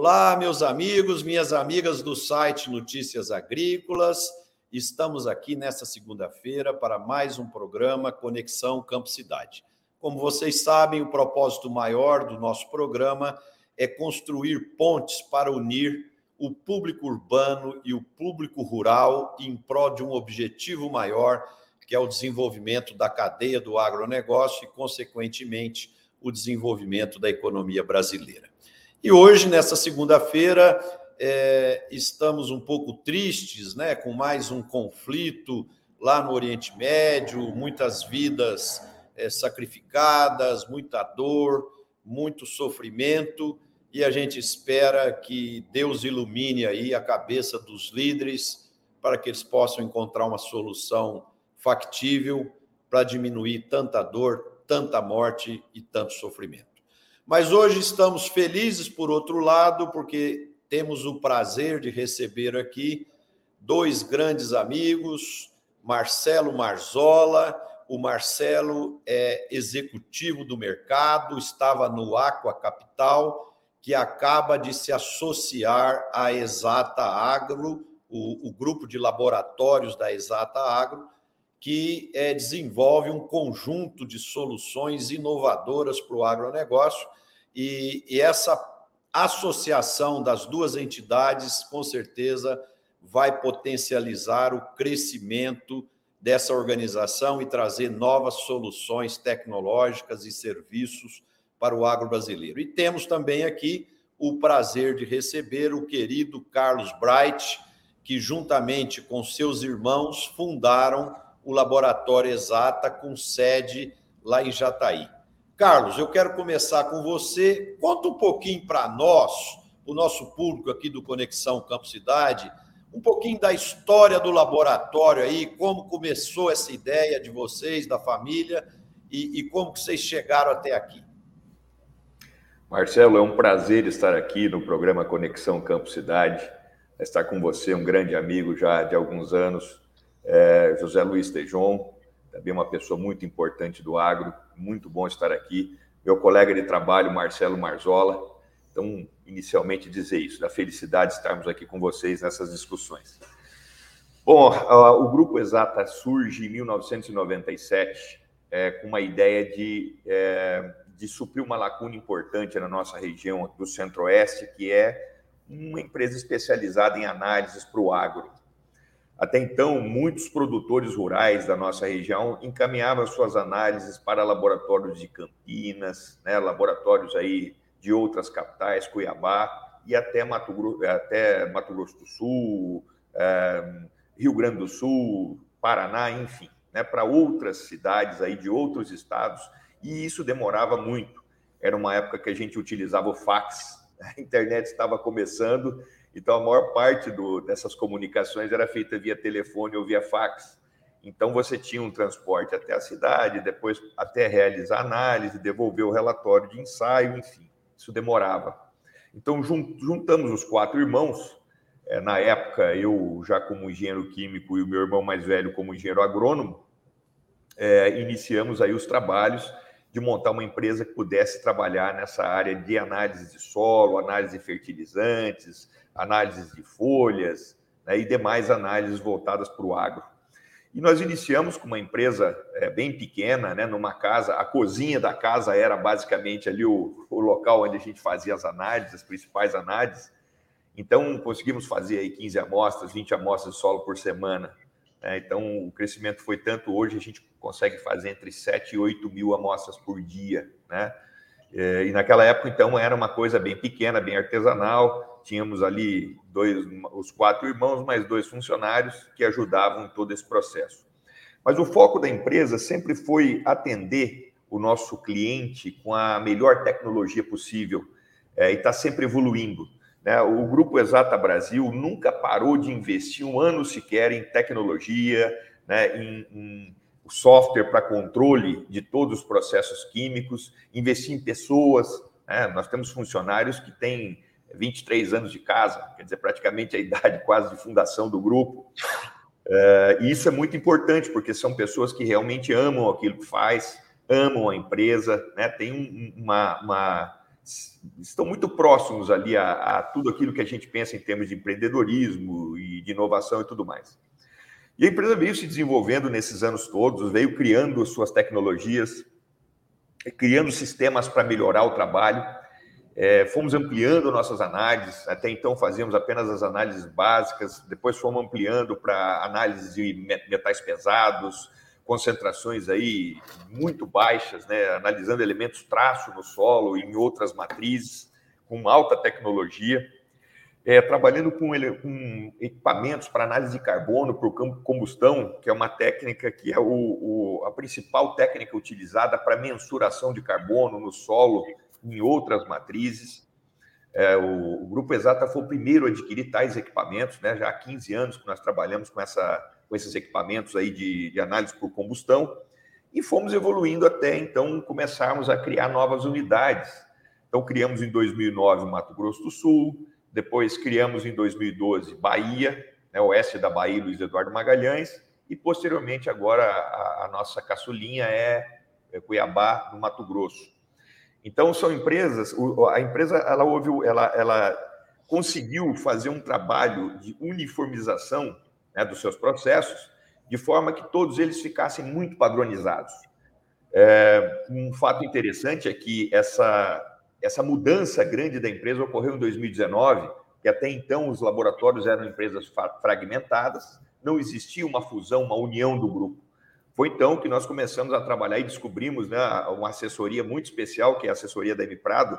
Olá, meus amigos, minhas amigas do site Notícias Agrícolas. Estamos aqui nesta segunda-feira para mais um programa Conexão Campo Cidade. Como vocês sabem, o propósito maior do nosso programa é construir pontes para unir o público urbano e o público rural em prol de um objetivo maior, que é o desenvolvimento da cadeia do agronegócio e, consequentemente, o desenvolvimento da economia brasileira. E hoje, nessa segunda-feira, é, estamos um pouco tristes, né, com mais um conflito lá no Oriente Médio, muitas vidas é, sacrificadas, muita dor, muito sofrimento, e a gente espera que Deus ilumine aí a cabeça dos líderes para que eles possam encontrar uma solução factível para diminuir tanta dor, tanta morte e tanto sofrimento. Mas hoje estamos felizes, por outro lado, porque temos o prazer de receber aqui dois grandes amigos, Marcelo Marzola. O Marcelo é executivo do mercado, estava no Aqua Capital, que acaba de se associar à Exata Agro, o, o grupo de laboratórios da Exata Agro, que é, desenvolve um conjunto de soluções inovadoras para o agronegócio e, e essa associação das duas entidades, com certeza, vai potencializar o crescimento dessa organização e trazer novas soluções tecnológicas e serviços para o agro brasileiro. E temos também aqui o prazer de receber o querido Carlos Bright, que juntamente com seus irmãos fundaram o Laboratório Exata com sede lá em Jataí. Carlos, eu quero começar com você. Conta um pouquinho para nós, o nosso público aqui do Conexão Campo Cidade, um pouquinho da história do laboratório aí, como começou essa ideia de vocês, da família, e, e como que vocês chegaram até aqui. Marcelo, é um prazer estar aqui no programa Conexão Campo Cidade, estar com você, um grande amigo já de alguns anos, é, José Luiz Tejon, também uma pessoa muito importante do agro, muito bom estar aqui. Meu colega de trabalho, Marcelo Marzola. Então, inicialmente dizer isso, da felicidade de estarmos aqui com vocês nessas discussões. Bom, o Grupo Exata surge em 1997 é, com uma ideia de, é, de suprir uma lacuna importante na nossa região do Centro-Oeste, que é uma empresa especializada em análises para o agro. Até então, muitos produtores rurais da nossa região encaminhavam suas análises para laboratórios de Campinas, né, laboratórios aí de outras capitais, Cuiabá e até Mato, Grosso, até Mato Grosso do Sul, é, Rio Grande do Sul, Paraná, enfim, né, para outras cidades aí de outros estados, e isso demorava muito. Era uma época que a gente utilizava o fax, a internet estava começando então, a maior parte do, dessas comunicações era feita via telefone ou via fax. Então, você tinha um transporte até a cidade, depois até realizar análise, devolver o relatório de ensaio, enfim, isso demorava. Então, juntamos os quatro irmãos. É, na época, eu já como engenheiro químico e o meu irmão mais velho como engenheiro agrônomo, é, iniciamos aí os trabalhos de montar uma empresa que pudesse trabalhar nessa área de análise de solo, análise de fertilizantes, análises de folhas né, e demais análises voltadas para o agro. E nós iniciamos com uma empresa é, bem pequena, né, numa casa, a cozinha da casa era basicamente ali o, o local onde a gente fazia as análises, as principais análises. Então, conseguimos fazer aí 15 amostras, 20 amostras de solo por semana. Né? Então, o crescimento foi tanto, hoje a gente consegue fazer entre 7 e 8 mil amostras por dia. Né? É, e naquela época, então, era uma coisa bem pequena, bem artesanal, tínhamos ali dois, os quatro irmãos, mais dois funcionários que ajudavam em todo esse processo. Mas o foco da empresa sempre foi atender o nosso cliente com a melhor tecnologia possível é, e está sempre evoluindo. Né? O Grupo Exata Brasil nunca parou de investir um ano sequer em tecnologia, né? em, em software para controle de todos os processos químicos, investir em pessoas. Né? Nós temos funcionários que têm 23 anos de casa, quer dizer, praticamente a idade quase de fundação do grupo. É, e isso é muito importante, porque são pessoas que realmente amam aquilo que faz, amam a empresa, né? tem uma, uma estão muito próximos ali a, a, tudo aquilo que a gente pensa em termos de empreendedorismo e de inovação e tudo mais. E a empresa veio se desenvolvendo nesses anos todos, veio criando suas tecnologias, criando sistemas para melhorar o trabalho. É, fomos ampliando nossas análises, até então fazíamos apenas as análises básicas, depois fomos ampliando para análise de metais pesados, concentrações aí muito baixas, né, analisando elementos traço no solo e em outras matrizes, com alta tecnologia, é, trabalhando com, ele, com, equipamentos para análise de carbono o combustão, que é uma técnica que é o, o, a principal técnica utilizada para mensuração de carbono no solo em outras matrizes. É, o, o, Grupo Exata foi o primeiro a adquirir tais equipamentos, né, já há 15 anos que nós trabalhamos com essa com esses equipamentos aí de, de análise por combustão, e fomos evoluindo até então começarmos a criar novas unidades. Então, criamos em 2009 Mato Grosso do Sul, depois criamos em 2012 Bahia, né, oeste da Bahia, Luiz Eduardo Magalhães, e posteriormente agora a, a nossa caçulinha é, é, Cuiabá, no Mato Grosso. Então, são empresas, a empresa ela, houve, ela, ela conseguiu fazer um trabalho de uniformização né, dos seus processos, de forma que todos eles ficassem muito padronizados. É, um fato interessante é que essa, essa mudança grande da empresa ocorreu em 2019, que até então os laboratórios eram empresas fragmentadas, não existia uma fusão, uma união do grupo. Foi então que nós começamos a trabalhar e descobrimos né, uma assessoria muito especial, que é a assessoria da M Prado,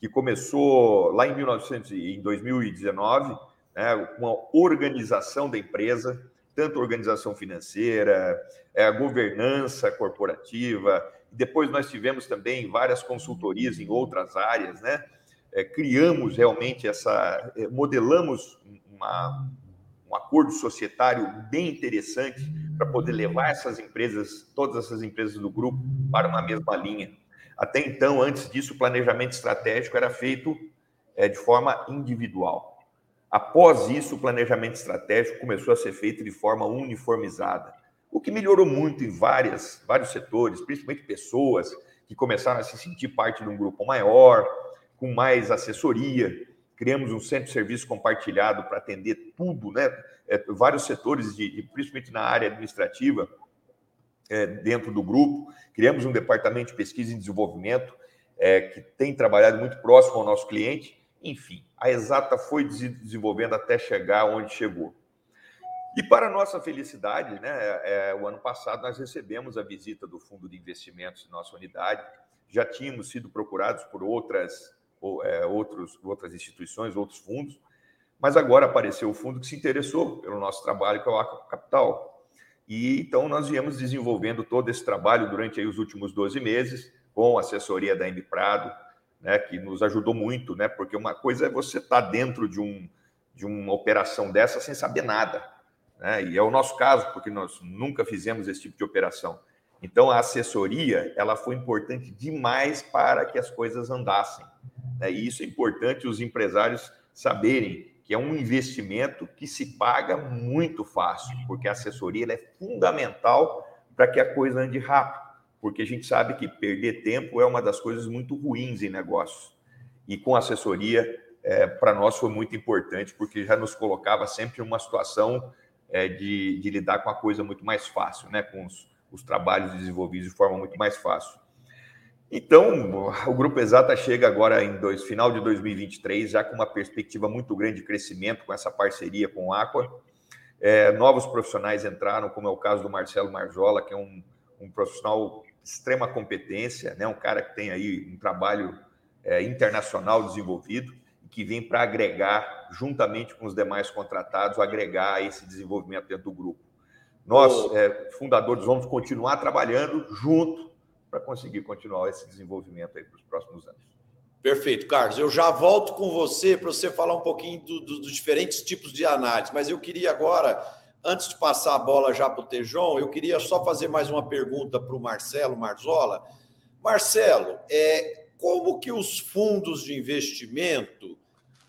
que começou lá em, 1900, em 2019 né, uma organização da empresa, tanto organização financeira, é, a governança corporativa. Depois nós tivemos também várias consultorias em outras áreas, né? É, criamos realmente essa, é, modelamos uma, um acordo societário bem interessante para poder levar essas empresas, todas essas empresas do grupo, para uma mesma linha. Até então, antes disso, o planejamento estratégico era feito é, de forma individual. Após isso, o planejamento estratégico começou a ser feito de forma uniformizada, o que melhorou muito em várias, vários setores, principalmente pessoas que começaram a se sentir parte de um grupo maior, com mais assessoria. Criamos um centro de serviço compartilhado para atender tudo, né? É, vários setores, de, principalmente na área administrativa, é, dentro do grupo. Criamos um departamento de pesquisa e desenvolvimento é, que tem trabalhado muito próximo ao nosso cliente enfim, a Exata foi desenvolvendo até chegar onde chegou. E para nossa felicidade, né, é, o ano passado nós recebemos a visita do Fundo de Investimentos em nossa unidade. Já tínhamos sido procurados por outras, é, outros, outras instituições, outros fundos, mas agora apareceu o fundo que se interessou pelo nosso trabalho, que é o Aqua Capital. E então nós viemos desenvolvendo todo esse trabalho durante aí, os últimos 12 meses, com a assessoria da M Prado, né, que nos ajudou muito, né, porque uma coisa é você estar tá dentro de, um, de uma operação dessa sem saber nada, né, e é o nosso caso, porque nós nunca fizemos esse tipo de operação. Então, a assessoria ela foi importante demais para que as coisas andassem. Né, e isso é importante os empresários saberem que é um investimento que se paga muito fácil, porque a assessoria é fundamental para que a coisa ande rápido porque a gente sabe que perder tempo é uma das coisas muito ruins em negócios. E com assessoria, é, para nós foi muito importante, porque já nos colocava sempre em uma situação é, de, de, lidar com a coisa muito mais fácil, né? com os, os trabalhos desenvolvidos de forma muito mais fácil. Então, o Grupo Exata chega agora em dois, final de 2023, já com uma perspectiva muito grande de crescimento com essa parceria com o Aqua. É, novos profissionais entraram, como é o caso do Marcelo Marzola, que é um, um profissional extrema competência, né? um cara que tem aí um trabalho é, internacional desenvolvido que vem para agregar, juntamente com os demais contratados, agregar esse desenvolvimento dentro do grupo. Nós, é, fundadores, vamos continuar trabalhando junto para conseguir continuar esse desenvolvimento aí para os próximos anos. Perfeito, Carlos. Eu já volto com você para você falar um pouquinho do, do, dos diferentes tipos de análise, mas eu queria agora Antes de passar a bola já para o Tejon, eu queria só fazer mais uma pergunta para o Marcelo Marzola. Marcelo, é, como que os fundos de investimento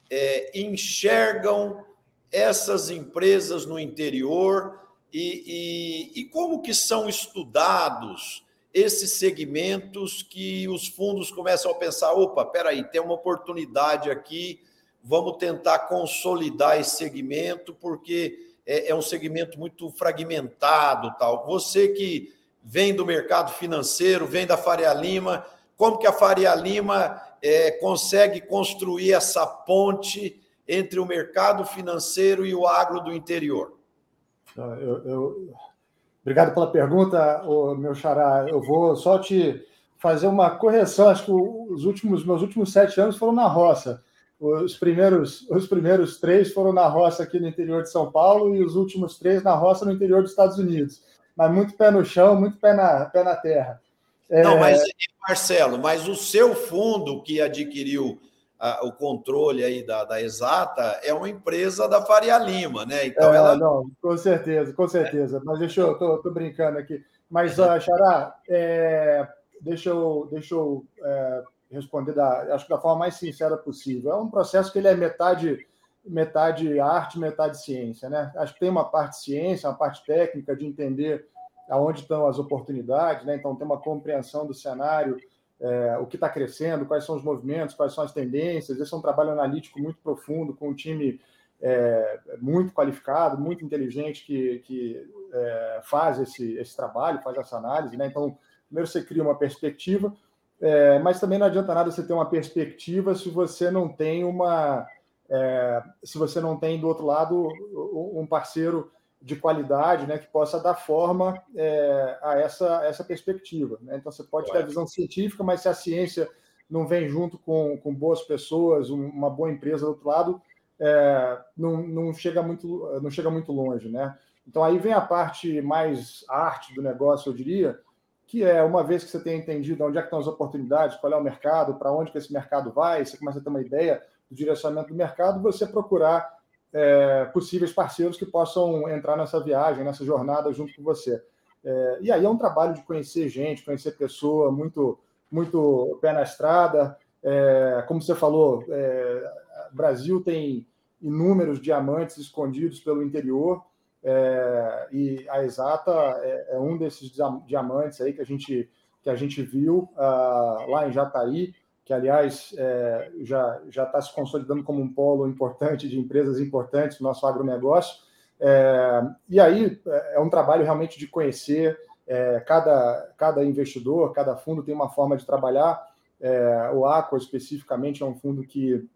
é, enxergam essas empresas no interior e, e, e como que são estudados esses segmentos que os fundos começam a pensar: opa, peraí, tem uma oportunidade aqui, vamos tentar consolidar esse segmento, porque é, é um segmento muito fragmentado. tal. Você que vem do mercado financeiro, vem da Faria Lima, como que a Faria Lima é, consegue construir essa ponte entre o mercado financeiro e o agro do interior? Eu, eu... Obrigado pela pergunta, meu xará. Eu vou só te fazer uma correção. Acho que os últimos, meus últimos sete anos foram na roça. Os primeiros, os primeiros três foram na roça aqui no interior de São Paulo e os últimos três na roça no interior dos Estados Unidos. Mas muito pé no chão, muito pé na, pé na terra. Não, é... mas Marcelo, mas o seu fundo que adquiriu a, o controle aí da, da Exata é uma empresa da Faria Lima, né? Então é, ela. Não, com certeza, com certeza. Mas deixa eu, tô, tô brincando aqui. Mas, uh, Xará, é, deixa eu, deixa eu é, responder da, acho que da forma mais sincera possível. É um processo que ele é metade metade arte, metade ciência, né? Acho que tem uma parte ciência, uma parte técnica de entender aonde estão as oportunidades, né? Então tem uma compreensão do cenário é, o que está crescendo, quais são os movimentos, quais são as tendências. Esse é um trabalho analítico muito profundo, com um time é, muito qualificado, muito inteligente, que, que é, faz esse, esse trabalho, faz essa análise. Né? Então, primeiro você cria uma perspectiva, é, mas também não adianta nada você ter uma perspectiva se você não tem uma. É, se você não tem do outro lado um parceiro de qualidade, né, que possa dar forma é, a essa, essa perspectiva. Né? Então, você pode ter a visão científica, mas se a ciência não vem junto com, com boas pessoas, uma boa empresa do outro lado, é, não, não, chega muito, não chega muito longe. Né? Então, aí vem a parte mais arte do negócio, eu diria, que é, uma vez que você tem entendido onde é que estão as oportunidades, qual é o mercado, para onde que esse mercado vai, você começa a ter uma ideia do direcionamento do mercado, você procurar é, possíveis parceiros que possam entrar nessa viagem, nessa jornada junto com você. É, e aí é um trabalho de conhecer gente, conhecer pessoa, muito, muito pé na estrada. É, como você falou, é, Brasil tem inúmeros diamantes escondidos pelo interior. É, e a Exata é, é, um desses diamantes aí que a gente que a gente viu uh, lá em Jataí que, aliás, é, já está se consolidando como um polo importante de empresas importantes no nosso agronegócio. É, e aí é, é um trabalho realmente de conhecer é, cada, cada investidor, cada fundo tem uma forma de trabalhar. É, o Aqua, especificamente, é um fundo que,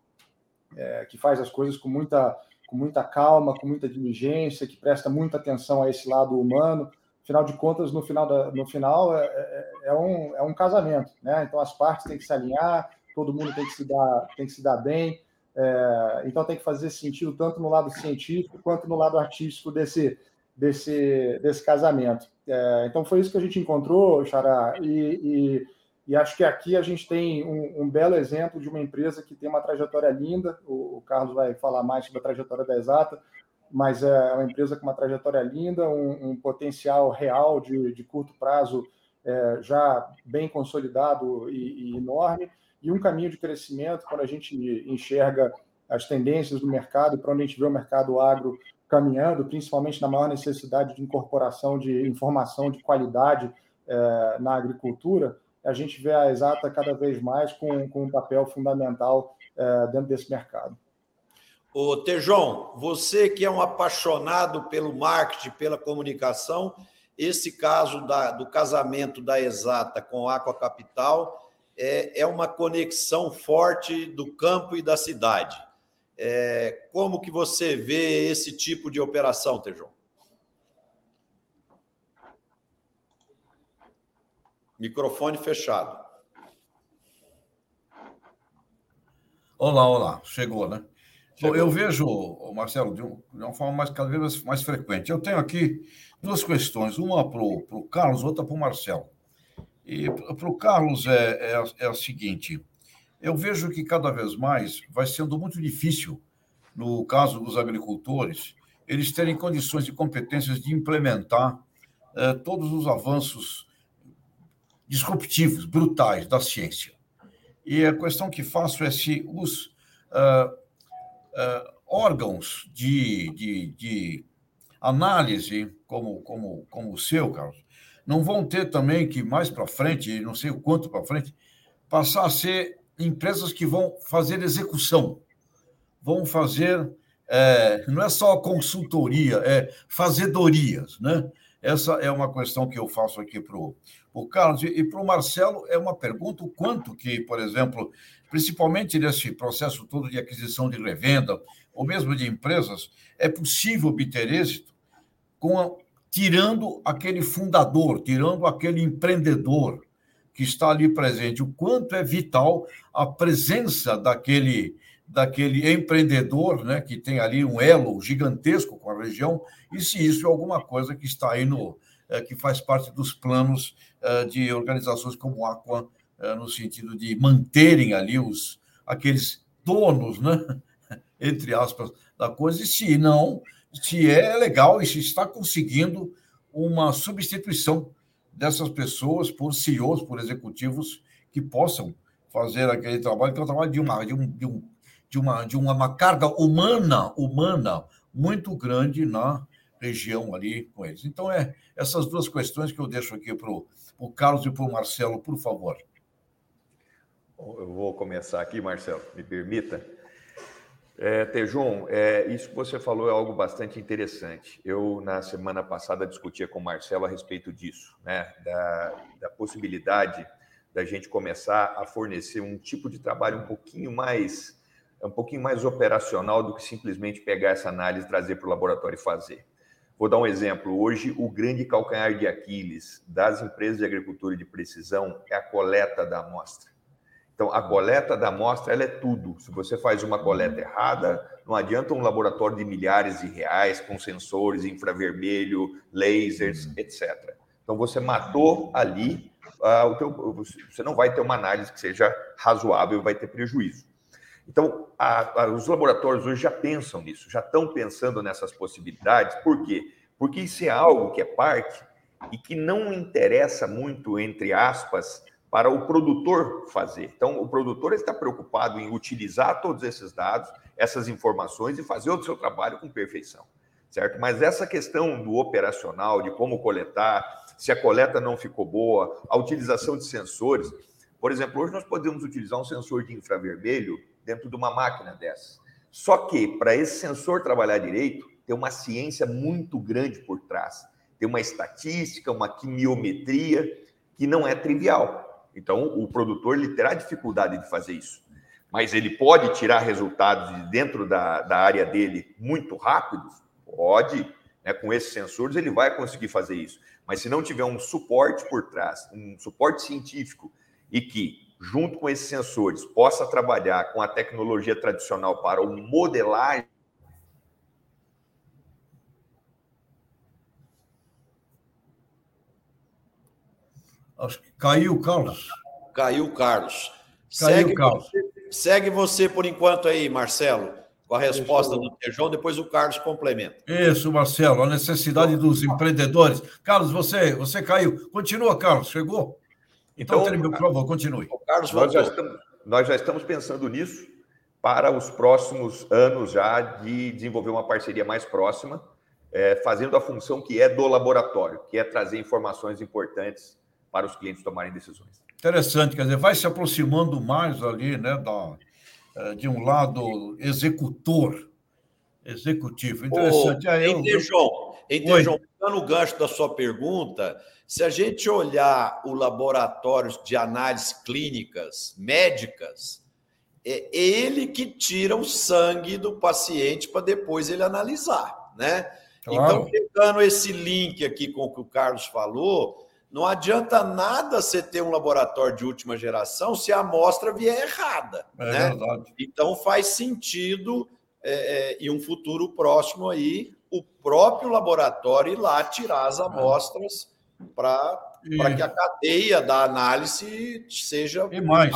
é, que faz as coisas com muita, com muita calma, com muita diligência, que presta muita atenção a esse lado humano Afinal de contas, no final, da, no final é, é, é, um, é um casamento, né? Então as partes têm que se alinhar, todo mundo tem que se dar, tem que se dar bem. É, então tem que fazer sentido tanto no lado científico quanto no lado artístico desse, desse, desse casamento. É, então foi isso que a gente encontrou, Xará, e, e, e, acho que aqui a gente tem um, um, belo exemplo de uma empresa que tem uma trajetória linda. O, o Carlos vai falar mais sobre a trajetória da Exata, mas é uma empresa com uma trajetória linda, um, um potencial real de, de curto prazo é, já bem consolidado e, e, enorme, e um caminho de crescimento quando a gente enxerga as tendências do mercado, para onde a gente vê o mercado agro caminhando, principalmente na maior necessidade de incorporação de informação de qualidade é, na agricultura, a gente vê a Exata cada vez mais com, com um papel fundamental é, dentro desse mercado. Ô, Tejon, você que é um apaixonado pelo marketing, pela comunicação, esse caso da, do casamento da Exata com a Aqua Capital é, é uma conexão forte do campo e da cidade. É, como que você vê esse tipo de operação, Tejon? Microfone fechado. Olá, olá. Chegou, né? Eu vejo, Marcelo, de, uma forma mais, cada vez mais frequente. Eu tenho aqui duas questões, uma para o Carlos, outra para o Marcelo. E para o Carlos é, é, é a seguinte: eu vejo que cada vez mais vai sendo muito difícil, no caso dos agricultores, eles terem condições e competências de implementar é, todos os avanços disruptivos, brutais da ciência. E a questão que faço é se os uh, uh, órgãos de, de, de, análise, como, como, como o seu, Carlos, não vão ter também que mais para frente, não sei o quanto para frente, passar a ser empresas que vão fazer execução, vão fazer, é, não é só consultoria, é fazedorias, né? Essa é uma questão que eu faço aqui para o Carlos. E para o Marcelo, é uma pergunta: o quanto que, por exemplo, principalmente nesse processo todo de aquisição de revenda, ou mesmo de empresas, é possível obter êxito com a, tirando aquele fundador, tirando aquele empreendedor que está ali presente. O quanto é vital a presença daquele daquele empreendedor, né, que tem ali um elo gigantesco com a região, e se isso é alguma coisa que está aí no é, que faz parte dos planos é, de organizações como a Aqua, é, no sentido de manterem ali os aqueles donos, né, entre aspas, da coisa, e se não, se é legal e se está conseguindo uma substituição dessas pessoas por CEOs, por executivos que possam fazer aquele trabalho, que é um trabalho de uma, de um, de um de uma, de uma carga humana, humana muito grande na região ali com eles. Então, é essas duas questões que eu deixo aqui para o Carlos e para o Marcelo, por favor. Eu vou começar aqui, Marcelo, me permita. É, Tejon, é, isso que você falou é algo bastante interessante. Eu, na semana passada, discutia com o Marcelo a respeito disso, né? da, da possibilidade da gente começar a fornecer um tipo de trabalho um pouquinho mais é um pouquinho mais operacional do que simplesmente pegar essa análise, trazer para o laboratório e fazer. Vou dar um exemplo. Hoje, o grande calcanhar de Aquiles das empresas de agricultura de precisão é a coleta da amostra. Então, a coleta da amostra ela é tudo. Se você faz uma coleta errada, não adianta um laboratório de milhares de reais com sensores, infravermelho, lasers, uhum. etc. Então, você matou ali, uh, o teu, você não vai ter uma análise que seja razoável, vai ter prejuízo. Então, a, a, os laboratórios hoje já pensam nisso, já estão pensando nessas possibilidades. Por quê? Porque isso é algo que é parte e que não interessa muito, entre aspas, para o produtor fazer. Então, o produtor está preocupado em utilizar todos esses dados, essas informações e fazer o seu trabalho com perfeição, certo? Mas essa questão do operacional, de como coletar, se a coleta não ficou boa, a utilização de sensores. Por exemplo, hoje nós podemos utilizar um sensor de infravermelho dentro de uma máquina dessa. Só que, para esse sensor trabalhar direito, tem uma ciência muito grande por trás. Tem uma estatística, uma quimiometria que não é trivial. Então, o produtor ele terá dificuldade de fazer isso. Mas ele pode tirar resultados de dentro da, da área dele muito rápidos? Pode. Né? Com esses sensores, ele vai conseguir fazer isso. Mas se não tiver um suporte por trás, um suporte científico, e que junto com esses sensores, possa trabalhar com a tecnologia tradicional para o modelagem. Acho que caiu, Carlos. Caiu, Carlos. Caiu, segue Carlos. Você, segue você por enquanto aí, Marcelo, com a resposta do Tejão, depois o Carlos complementa. Isso, Marcelo, a necessidade dos empreendedores. Carlos, você, você caiu. Continua, Carlos, chegou? Então, então por favor, continue. Carlos, nós já, estamos, nós já estamos pensando nisso para os próximos anos já de desenvolver uma parceria mais próxima, é, fazendo a função que é do laboratório, que é trazer informações importantes para os clientes tomarem decisões. Interessante, quer dizer, vai se aproximando mais ali, né, da, é, de um lado executor, executivo. Interessante. Ô, Aí eu... João, João, pegando o gancho da sua pergunta, se a gente olhar o laboratório de análises clínicas médicas, é ele que tira o sangue do paciente para depois ele analisar, né? Claro. Então, pegando esse link aqui com o que o Carlos falou, não adianta nada você ter um laboratório de última geração se a amostra vier errada. É né? verdade. Então faz sentido, é, é, em um futuro próximo aí, o próprio laboratório ir lá tirar as é. amostras para que a cadeia da análise seja e mais.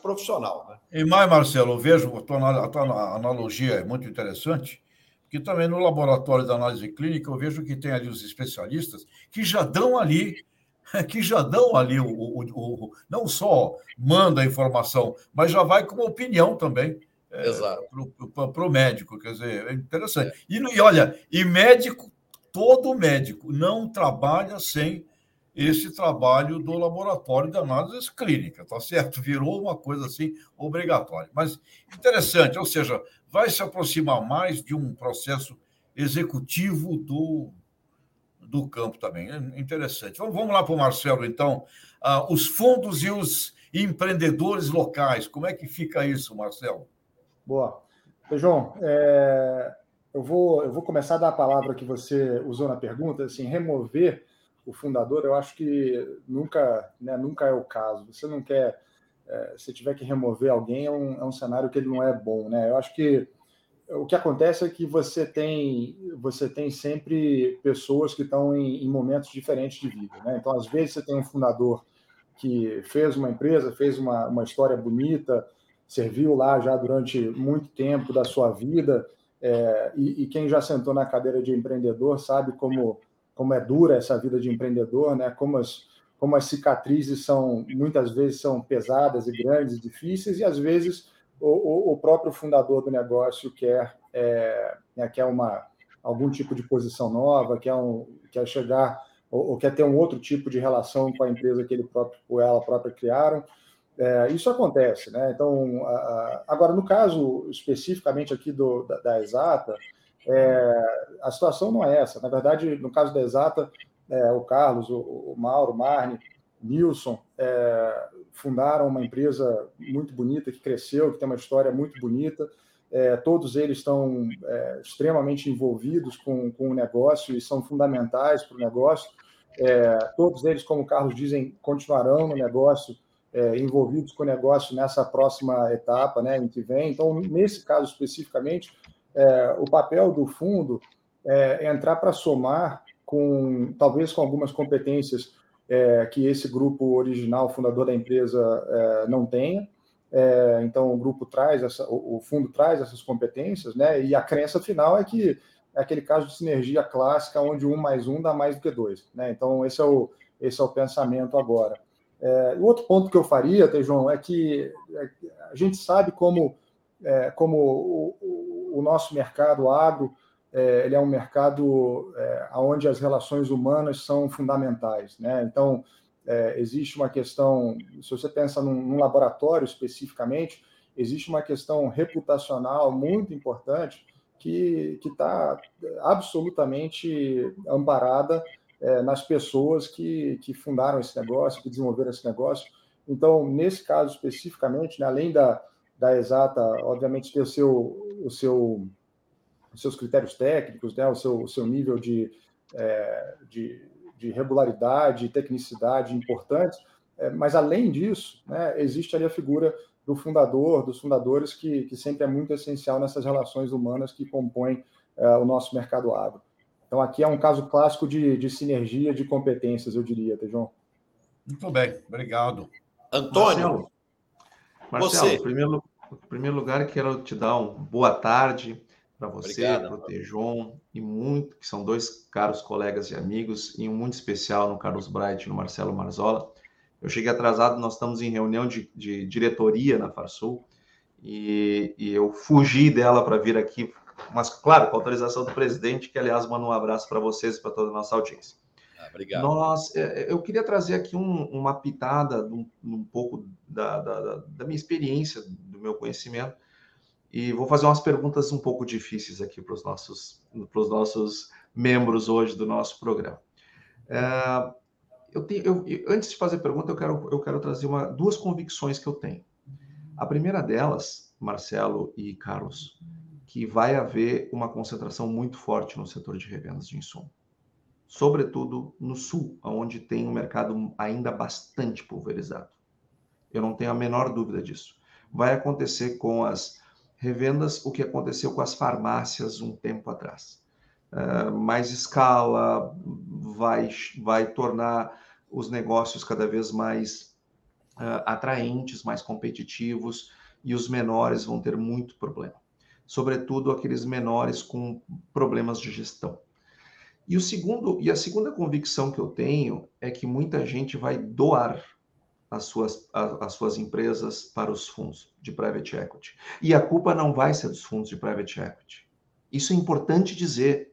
profissional. Né? E mais, Marcelo, eu vejo a tua, a tua analogia é muito interessante, porque também no laboratório da análise clínica eu vejo que tem ali os especialistas que já dão ali que já dão ali o, o, o não só manda a informação, mas já vai com opinião também. É, para o médico, quer dizer, é interessante. É. E, e olha, e médico todo médico não trabalha sem esse trabalho do laboratório de análises clínica, tá certo? Virou uma coisa assim obrigatória. Mas interessante, ou seja, vai se aproximar mais de um processo executivo do, do campo também. É interessante. Vamos, vamos lá para o Marcelo, então. Ah, os fundos e os empreendedores locais, como é que fica isso, Marcelo? Boa. João, é, eu, vou, eu vou começar a dar a palavra que você usou na pergunta, assim, remover o fundador, eu acho que nunca, né, nunca é o caso. Você não quer, é, se tiver que remover alguém, é um, é um cenário que ele não é bom, né? Eu acho que o que acontece é que você tem você tem sempre pessoas que estão em, em, momentos diferentes de vida, né? Então, às vezes você tem um fundador que fez uma empresa, fez uma, uma história bonita, serviu lá já durante muito tempo da sua vida, é, e, e, quem já sentou na cadeira de empreendedor sabe como como é dura essa vida de empreendedor, né? Como as como as cicatrizes são muitas vezes são pesadas e grandes, difíceis, e às vezes o, o próprio fundador do negócio quer, é, né, quer uma, algum tipo de posição nova, quer, um, quer chegar ou, ou, quer ter um outro tipo de relação com a empresa que ele próprio ou ela própria criaram. É, isso acontece, né? Então, a, a, agora no caso especificamente aqui do, da, da Exata, é, a situação não é essa. Na verdade, no caso da Exata, é, o Carlos, o, o Mauro, o Marne, Nilson, é, fundaram uma empresa muito bonita, que cresceu, que tem uma história muito bonita. É, todos eles estão é, extremamente envolvidos com, com o negócio e são fundamentais para o negócio. Todos eles, como o Carlos dizem, continuarão no negócio, é, envolvidos com o negócio nessa próxima etapa, né, em que vem. Então, nesse caso especificamente, é, o papel do fundo é entrar para somar com, talvez com algumas competências é, que esse grupo original, fundador da empresa, é, não tenha. É, então, o grupo traz, essa, o, fundo traz essas competências, né? E a crença final é que é aquele caso de sinergia clássica, onde um mais um dá mais do que dois, né? Então, esse é o, esse é o pensamento agora. É, o outro ponto que eu faria, Tejão, é que é, a gente sabe como, é, como o, o, nosso mercado agro é, ele é um mercado é, onde as relações humanas são fundamentais. Né? Então, é, existe uma questão, se você pensa num, num, laboratório especificamente, existe uma questão reputacional muito importante que está absolutamente amparada é, nas pessoas que, que fundaram esse negócio, que desenvolveram esse negócio. Então, nesse caso especificamente, né, além da, da exata, obviamente, ter o seu, o seu os seus critérios técnicos, né, o, seu, o seu nível de, é, de, de regularidade, tecnicidade importantes, é, mas além disso, né, existe ali a figura do fundador, dos fundadores, que, que sempre é muito essencial nessas relações humanas que compõem é, o nosso mercado agro. Então, aqui é um caso clássico de, de sinergia de competências, eu diria, Tejão. Muito bem, obrigado. Antônio, Marcelo, Marcelo você. Em primeiro, em primeiro lugar, quero te dar uma boa tarde, para você, para o Tejon, e muito, que são dois caros colegas e amigos, e um muito especial no Carlos Bright e no Marcelo Marzola. Eu cheguei atrasado, nós estamos em reunião de, de diretoria na Farsul, e, e eu fugi dela para vir aqui, mas, claro, com autorização do presidente, que, aliás, manda um abraço para vocês e para toda a nossa audiência. Ah, obrigado. Nós, é, é, eu queria trazer aqui um, uma pitada, um, um pouco da, da, da minha experiência, do meu conhecimento, e vou fazer umas perguntas um pouco difíceis aqui para os nossos, nossos membros hoje do nosso programa. É, eu tenho, eu, antes de fazer a pergunta, eu quero, eu quero trazer uma, duas convicções que eu tenho. A primeira delas, Marcelo e Carlos, que vai haver uma concentração muito forte no setor de revendas de insumo, sobretudo no sul, onde tem um mercado ainda bastante pulverizado. Eu não tenho a menor dúvida disso. Vai acontecer com as revendas o que aconteceu com as farmácias um tempo atrás. Uh, mais escala vai, vai tornar os negócios cada vez mais uh, atraentes, mais competitivos, e os menores vão ter muito problema. Sobretudo aqueles menores com problemas de gestão. E o segundo e a segunda convicção que eu tenho é que muita gente vai doar as suas, as suas empresas para os fundos de private equity. E a culpa não vai ser dos fundos de private equity. Isso é importante dizer.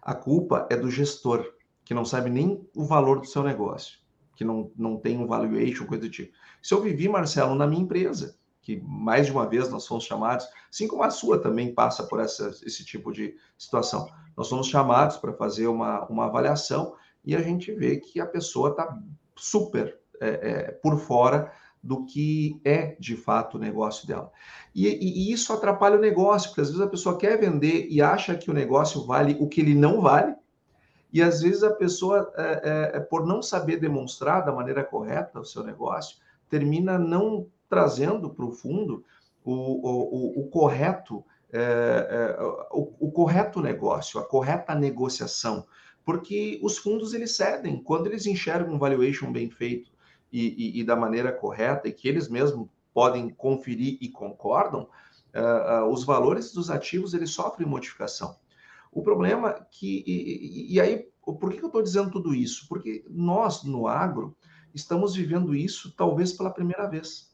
A culpa é do gestor, que não sabe nem o valor do seu negócio, que não, não tem um valuation, coisa do tipo. Se eu vivi, Marcelo, na minha empresa, que mais de uma vez nós fomos chamados, assim como a sua também passa por essa, esse tipo de situação. Nós somos chamados para fazer uma, uma avaliação e a gente vê que a pessoa está super é, é, por fora do que é de fato o negócio dela. E, e, e, isso atrapalha o negócio, porque às vezes a pessoa quer vender e acha que o negócio vale o que ele não vale, e às vezes a pessoa, é, é, é por não saber demonstrar da maneira correta o seu negócio, termina não trazendo para o fundo o, o, correto. É, é, o, o correto negócio, a correta negociação, porque os fundos eles cedem quando eles enxergam um valuation bem feito e, e, e da maneira correta e que eles mesmos podem conferir e concordam, uh, uh, os valores dos ativos eles sofrem modificação. O problema é que e, e aí por que eu estou dizendo tudo isso? Porque nós no agro estamos vivendo isso talvez pela primeira vez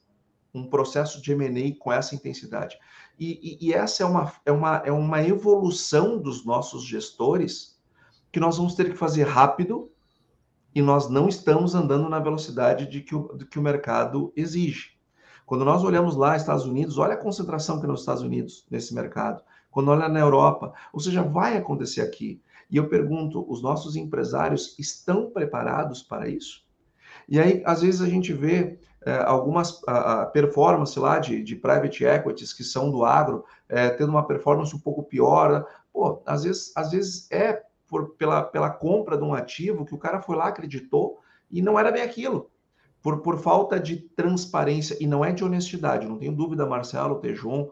um processo de M&A com essa intensidade. E, e, e, essa é uma, é, uma, é uma evolução dos nossos gestores que nós vamos ter que fazer rápido e nós não estamos andando na velocidade de que o, de que o mercado exige. Quando nós olhamos lá Estados Unidos, olha a concentração que é nos Estados Unidos nesse mercado. Quando olha na Europa, ou seja, vai acontecer aqui. E eu pergunto, os nossos empresários estão preparados para isso? E aí, às vezes, a gente vê algumas a, a performance lá de, de private equities que são do agro, é, tendo uma performance um pouco pior. Pô, às vezes, às vezes é por, pela, pela compra de um ativo que o cara foi lá, acreditou e não era bem aquilo. Por, por falta de transparência, e não é de honestidade, não tenho dúvida, Marcelo, Tejon,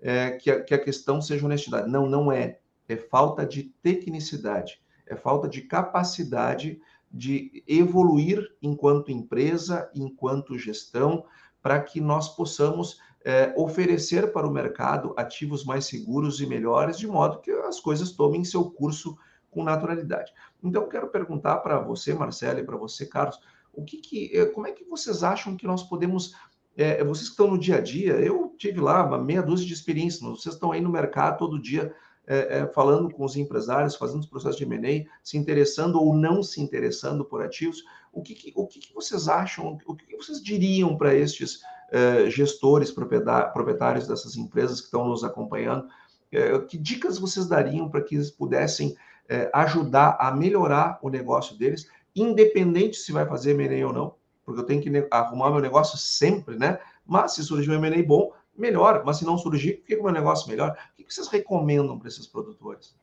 é, que, a, que a questão seja honestidade. Não, não é. É falta de tecnicidade, é falta de capacidade de evoluir enquanto empresa, enquanto gestão, para que nós possamos é, oferecer para o mercado ativos mais seguros e melhores, de modo que as coisas tomem seu curso com naturalidade. Então, quero perguntar para você, Marcelo, e para você, Carlos, o que, que é, como é que vocês acham que nós podemos é, vocês que estão no dia a dia, eu tive lá uma meia dúzia de experiências, vocês estão aí no mercado todo dia é, é, falando com os empresários, fazendo os processos de M&A, se interessando ou não se interessando por ativos. O que, que o que, que, vocês acham, o que, que vocês diriam para estes é, gestores, proprietários dessas empresas que estão nos acompanhando? É, que dicas vocês dariam para que eles pudessem é, ajudar a melhorar o negócio deles, independente se vai fazer M&A ou não, porque eu tenho que arrumar meu negócio sempre, né? Mas se surgir um M&A bom, melhor, mas se não surgir, fica meu negócio melhor. O que vocês recomendam para esses produtores?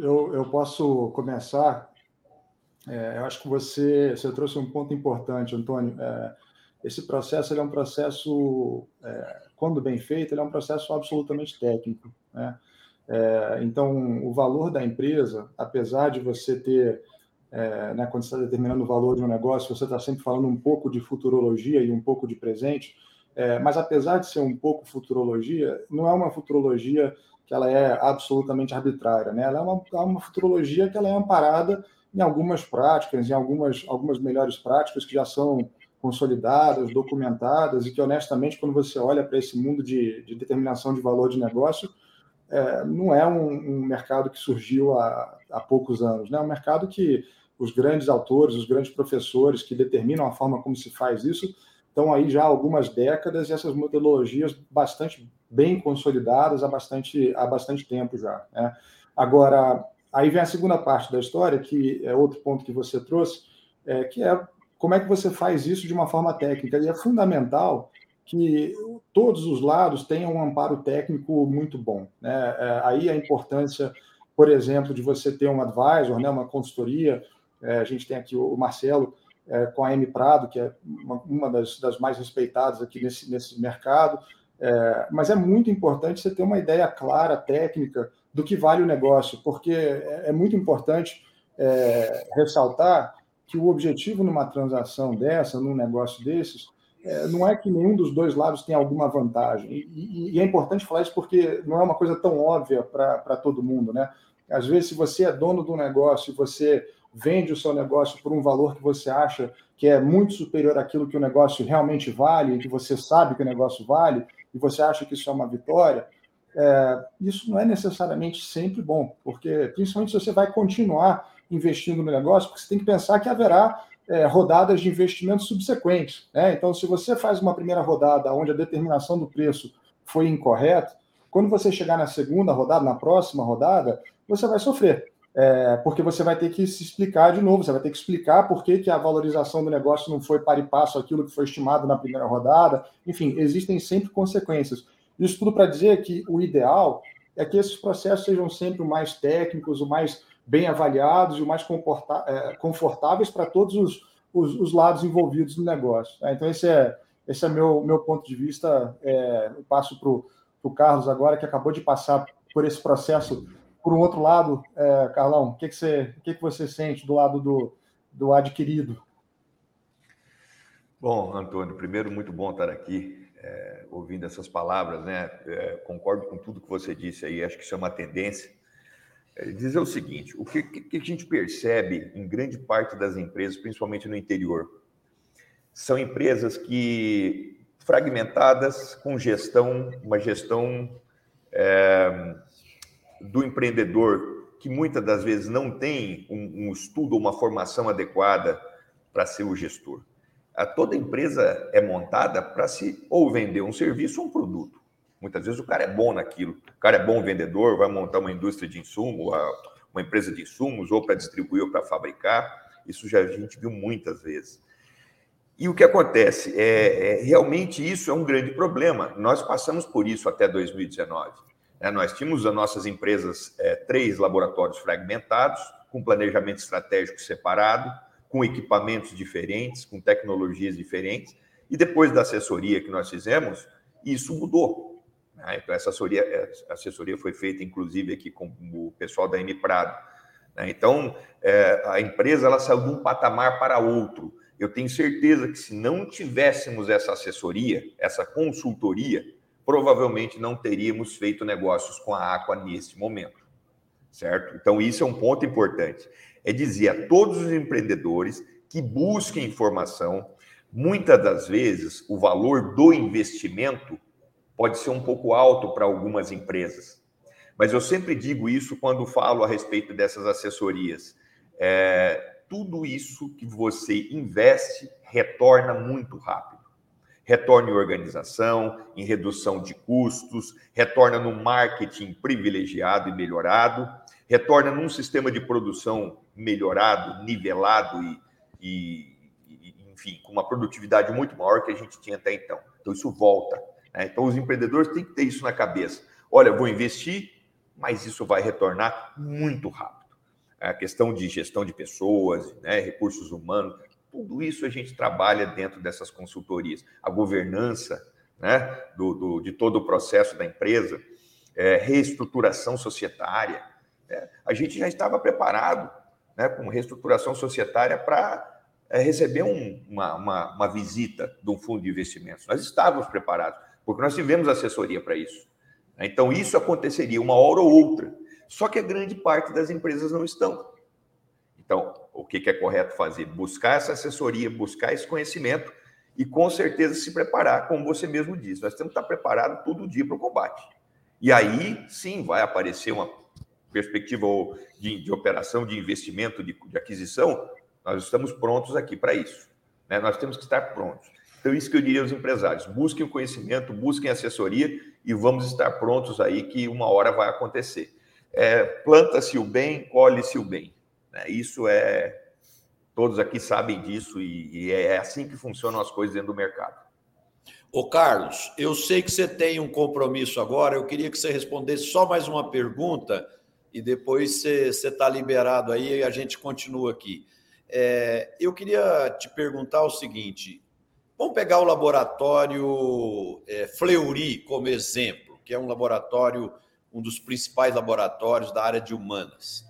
eu, eu posso começar. É, eu acho que você, você trouxe um ponto importante, Antônio. É, esse processo é um processo, é, quando bem feito, ele é um processo absolutamente técnico. Né? É, então, o valor da empresa, apesar de você ter é, né, quando você está determinando o valor de um negócio, você está sempre falando um pouco de futurologia e um pouco de presente, é, mas apesar de ser um pouco futurologia, não é uma futurologia que ela é absolutamente arbitrária, né? ela é uma, é uma futurologia que ela é amparada em algumas práticas, em algumas, algumas melhores práticas que já são consolidadas, documentadas, e que, honestamente, quando você olha para esse mundo de, de determinação de valor de negócio, é, não é um, um, mercado que surgiu há, há poucos anos, né? é um mercado que os grandes autores, os grandes professores que determinam a forma como se faz isso, estão aí já há algumas décadas e essas metodologias bastante bem consolidadas há bastante, há bastante tempo já. Né? Agora, aí vem a segunda parte da história, que é outro ponto que você trouxe, é, que é como é que você faz isso de uma forma técnica. E é fundamental que todos os lados tenham um amparo técnico muito bom. Né? É, aí a importância, por exemplo, de você ter um advisor, né, uma consultoria, a gente tem aqui o Marcelo é, com a M Prado, que é uma, das, das, mais respeitadas aqui nesse, nesse mercado. É, mas é muito importante você ter uma ideia clara, técnica, do que vale o negócio, porque é, é muito importante é, ressaltar que o objetivo numa transação dessa, num negócio desses, é, não é que nenhum dos dois lados tenha alguma vantagem. E, e, e, é importante falar isso porque não é uma coisa tão óbvia para todo mundo. Né? Às vezes, se você é dono do negócio e você vende o seu negócio por um valor que você acha que é muito superior àquilo que o negócio realmente vale, que você sabe que o negócio vale, e você acha que isso é uma vitória, é, isso não é necessariamente sempre bom, porque principalmente se você vai continuar investindo no negócio, porque você tem que pensar que haverá é, rodadas de investimento subsequentes. Né? Então, se você faz uma primeira rodada onde a determinação do preço foi incorreta, quando você chegar na segunda rodada, na próxima rodada, você vai sofrer. É, porque você vai ter que se explicar de novo, você vai ter que explicar por que, que a valorização do negócio não foi para e passo aquilo que foi estimado na primeira rodada. Enfim, existem sempre consequências. Isso tudo para dizer que o ideal é que esses processos sejam sempre o mais técnicos, o mais bem avaliados e o mais é, confortáveis para todos os, os, os, lados envolvidos no negócio. Né? Então, esse é, esse é meu, meu ponto de vista. É, eu passo para o Carlos agora, que acabou de passar por esse processo. Por um outro lado, é, Carlão, o que, que, você, que, que você sente do lado do, do adquirido? Bom, Antônio, primeiro, muito bom estar aqui é, ouvindo essas palavras, né? É, concordo com tudo que você disse aí, acho que isso é uma tendência. É, dizer o seguinte: o que, que a gente percebe em grande parte das empresas, principalmente no interior, são empresas que fragmentadas com gestão, uma gestão é, do empreendedor que muitas das vezes não tem um, um estudo ou uma formação adequada para ser o gestor a toda empresa é montada para se ou vender um serviço ou um produto. Muitas vezes o cara é bom naquilo, o cara é bom vendedor, vai montar uma indústria de insumo, uma empresa de insumos, ou para distribuir ou para fabricar. Isso já a gente viu muitas vezes. E o que acontece? É, é, realmente isso é um grande problema. Nós passamos por isso até 2019. É, nós tínhamos as nossas empresas, é, três laboratórios fragmentados, com planejamento estratégico separado, com equipamentos diferentes, com tecnologias diferentes. E depois da assessoria que nós fizemos, isso mudou. Né? Então, essa assessoria, assessoria foi feita, inclusive, aqui com o pessoal da M Prado. Né? Então, é, a empresa ela saiu de um patamar para outro. Eu tenho certeza que se não tivéssemos essa assessoria, essa consultoria, provavelmente não teríamos feito negócios com a Aqua nesse momento. Certo? Então, isso é um ponto importante é dizer a todos os empreendedores que busquem informação. Muitas das vezes, o valor do investimento pode ser um pouco alto para algumas empresas. Mas eu sempre digo isso quando falo a respeito dessas assessorias. É, tudo isso que você investe retorna muito rápido. Retorna em organização, em redução de custos, retorna no marketing privilegiado e melhorado, retorna num sistema de produção melhorado, nivelado e, e, e, enfim, com uma produtividade muito maior que a gente tinha até então. Então, isso volta. Né? Então, os empreendedores têm que ter isso na cabeça. Olha, vou investir, mas isso vai retornar muito rápido. A questão de gestão de pessoas, né, recursos humanos, tudo isso a gente trabalha dentro dessas consultorias. A governança né, do, do de todo o processo da empresa, é, reestruturação societária. Né? A gente já estava preparado né, com reestruturação societária para é, receber um, uma, uma, uma, visita de um fundo de investimentos. Nós estávamos preparados, porque nós tivemos assessoria para isso. Né. Então, isso aconteceria uma hora ou outra. Só que a grande parte das empresas não estão. O que, que é correto fazer? Buscar essa assessoria, buscar esse conhecimento e, com certeza, se preparar, como você mesmo disse. Nós temos que estar preparados todo dia para o combate. E aí, sim, vai aparecer uma perspectiva de, de operação, de investimento, de, de, aquisição, nós estamos prontos aqui para isso. Né? Nós temos que estar prontos. Então, isso que eu diria aos empresários: busquem o conhecimento, busquem assessoria e vamos estar prontos aí que uma hora vai acontecer. É, Planta-se o bem, colhe-se o bem. Né? Isso é. Todos aqui sabem disso e, e é assim que funcionam as coisas dentro do mercado. Ô Carlos, eu sei que você tem um compromisso agora, eu queria que você respondesse só mais uma pergunta e depois você está liberado aí e a gente continua aqui. É, eu queria te perguntar o seguinte: vamos pegar o laboratório é, Fleury como exemplo, que é um laboratório, um dos principais laboratórios da área de humanas.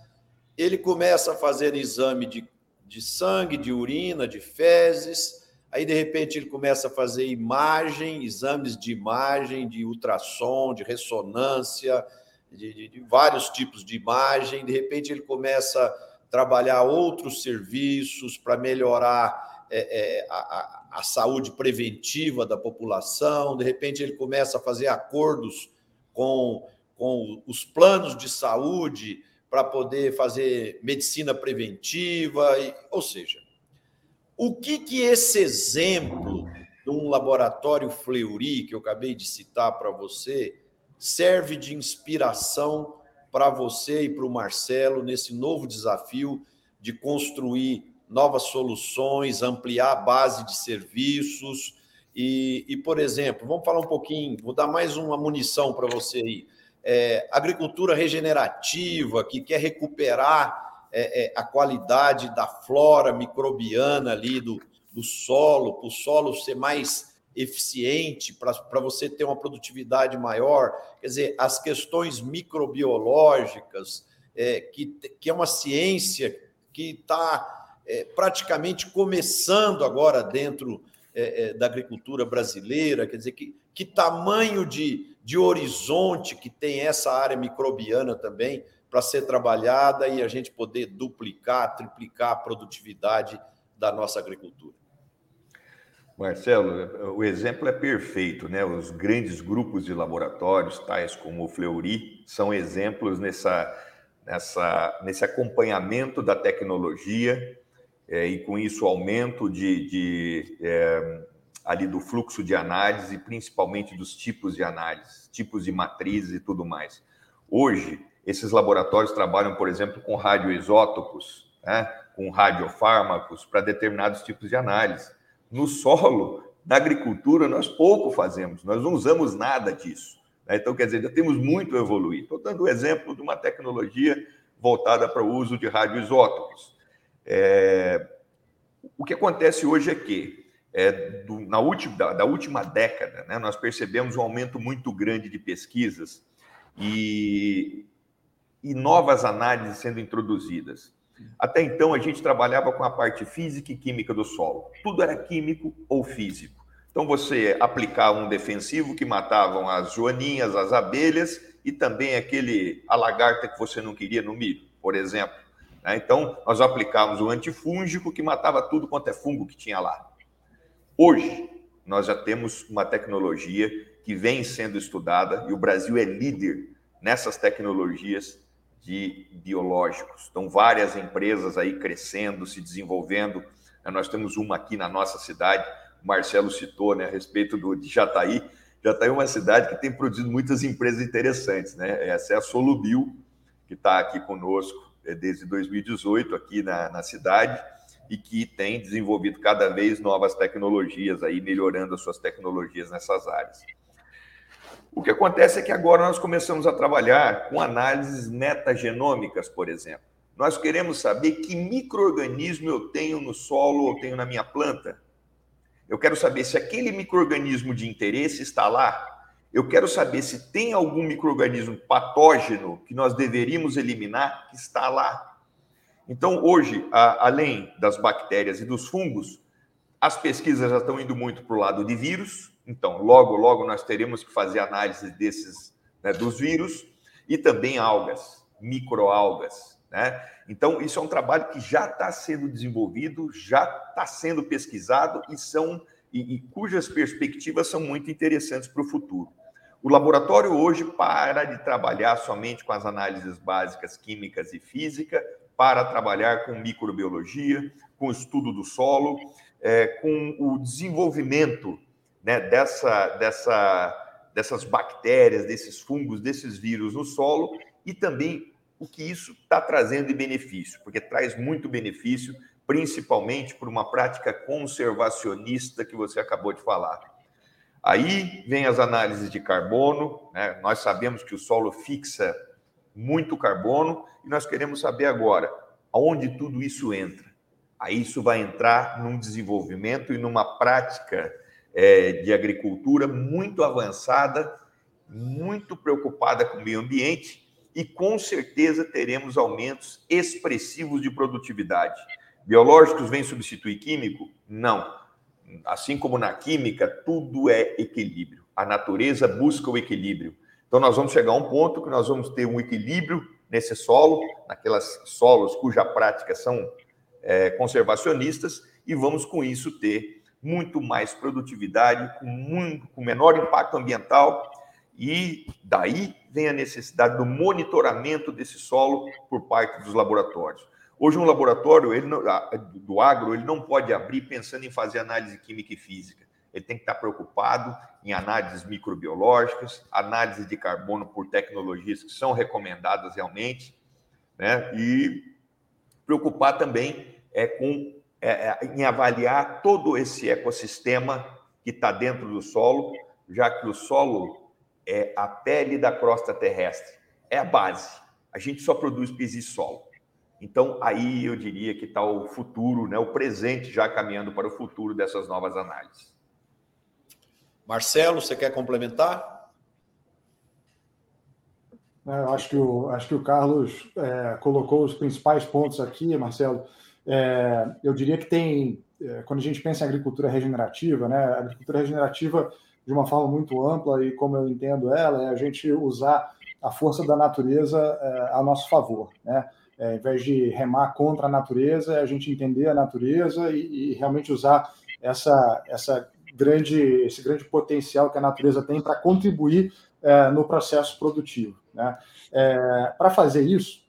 Ele começa a fazer exame de, de sangue, de urina, de fezes, aí de repente ele começa a fazer imagem, exames de imagem, de ultrassom, de ressonância, de, de, de vários tipos de imagem, de repente ele começa a trabalhar outros serviços para melhorar é, é, a, a, saúde preventiva da população, de repente ele começa a fazer acordos com, com os planos de saúde para poder fazer medicina preventiva, e, ou seja, o que que esse exemplo de um laboratório Fleury que eu acabei de citar para você serve de inspiração para você e para o Marcelo nesse novo desafio de construir novas soluções, ampliar a base de serviços e, e, por exemplo, vamos falar um pouquinho, vou dar mais uma munição para você aí. É, agricultura regenerativa, que quer recuperar é, é, a qualidade da flora microbiana ali do, do solo, para o solo ser mais eficiente, para você ter uma produtividade maior. Quer dizer, as questões microbiológicas, é, que, que é uma ciência que está é, praticamente começando agora dentro é, é, da agricultura brasileira, quer dizer, que, que tamanho de, de horizonte que tem essa área microbiana também para ser trabalhada e a gente poder duplicar, triplicar a produtividade da nossa agricultura. Marcelo, o exemplo é perfeito, né? Os grandes grupos de laboratórios, tais como o Fleury, são exemplos nessa, nessa, nesse acompanhamento da tecnologia é, e com isso aumento de, de é, ali do fluxo de análise, principalmente dos tipos de análise, tipos de matrizes e tudo mais. Hoje, esses laboratórios trabalham, por exemplo, com radioisótopos, né, com radiofármacos para determinados tipos de análise. No solo, na agricultura, nós pouco fazemos, nós não usamos nada disso. Né? Então, quer dizer, já temos muito a evoluir. Estou dando o exemplo de uma tecnologia voltada para o uso de radioisótopos. É, o que acontece hoje é que, é, do, na última, da, da, última década, né, nós percebemos um aumento muito grande de pesquisas e, e novas análises sendo introduzidas. Até então, a gente trabalhava com a parte física e química do solo. Tudo era químico ou físico. Então, você aplicava um defensivo que matavam as joaninhas, as abelhas e também aquele a lagarta que você não queria no milho, por exemplo. Né? Então, nós aplicávamos o antifúngico que matava tudo quanto é fungo que tinha lá. Hoje, nós já temos uma tecnologia que vem sendo estudada e o Brasil é líder nessas tecnologias de biológicos. Então, várias empresas aí crescendo, se desenvolvendo. Nós temos uma aqui na nossa cidade, o Marcelo citou, né, a respeito do, de Jataí. Jataí é uma cidade que tem produzido muitas empresas interessantes, né? Essa é a Solubio, que está aqui conosco é, desde 2018 aqui na, na cidade e que tem desenvolvido cada vez novas tecnologias aí, melhorando as suas tecnologias nessas áreas. O que acontece é que agora nós começamos a trabalhar com análises metagenômicas, por exemplo. Nós queremos saber que microorganismo eu tenho no solo ou tenho na minha planta. Eu quero saber se aquele microorganismo de interesse está lá eu quero saber se tem algum microorganismo patógeno que nós deveríamos eliminar que está lá. Então, hoje, a, além das bactérias e dos fungos, as pesquisas já estão indo muito para o lado de vírus. Então, logo, logo nós teremos que fazer análise desses né, dos vírus e também algas, microalgas. Né? Então, isso é um trabalho que já está sendo desenvolvido, já está sendo pesquisado e são e, e cujas perspectivas são muito interessantes para o futuro. O laboratório hoje para de trabalhar somente com as análises básicas químicas e física, para trabalhar com microbiologia, com estudo do solo, é, com o desenvolvimento né, dessa, dessa, dessas bactérias, desses fungos, desses vírus no solo e também o que isso está trazendo de benefício, porque traz muito benefício principalmente por uma prática conservacionista que você acabou de falar. Aí vem as análises de carbono, né? nós sabemos que o solo fixa muito carbono e nós queremos saber agora aonde tudo isso entra. Aí isso vai entrar num desenvolvimento e numa prática é, de agricultura muito avançada, muito preocupada com o meio ambiente e com certeza teremos aumentos expressivos de produtividade. Biológicos vêm substituir químico? Não. Assim como na química, tudo é equilíbrio. A natureza busca o equilíbrio. Então, nós vamos chegar a um ponto que nós vamos ter um equilíbrio nesse solo, naquelas solos cuja prática são é, conservacionistas, e vamos com isso ter muito mais produtividade, com, muito, com menor impacto ambiental E daí vem a necessidade do monitoramento desse solo por parte dos laboratórios. Hoje, um laboratório ele não, do agro ele não pode abrir pensando em fazer análise química e física. Ele tem que estar preocupado em análises microbiológicas, análise de carbono por tecnologias que são recomendadas realmente, né? e preocupar também é, com, é, é em avaliar todo esse ecossistema que está dentro do solo, já que o solo é a pele da crosta terrestre, é a base. A gente só produz piso e solo. Então, aí eu diria que está o futuro, né, o presente já caminhando para o futuro dessas novas análises. Marcelo, você quer complementar? É, eu acho que o, acho que o Carlos é, colocou os principais pontos aqui, Marcelo. É, eu diria que tem, é, quando a gente pensa em agricultura regenerativa, né, a agricultura regenerativa, de uma forma muito ampla, e como eu entendo ela, é a gente usar a força da natureza é, a nosso favor. Né? é, ao invés de remar contra a natureza, é a gente entender a natureza e, e realmente usar essa, essa grande, esse grande potencial que a natureza tem para contribuir é, no processo produtivo. Né? É, para fazer isso,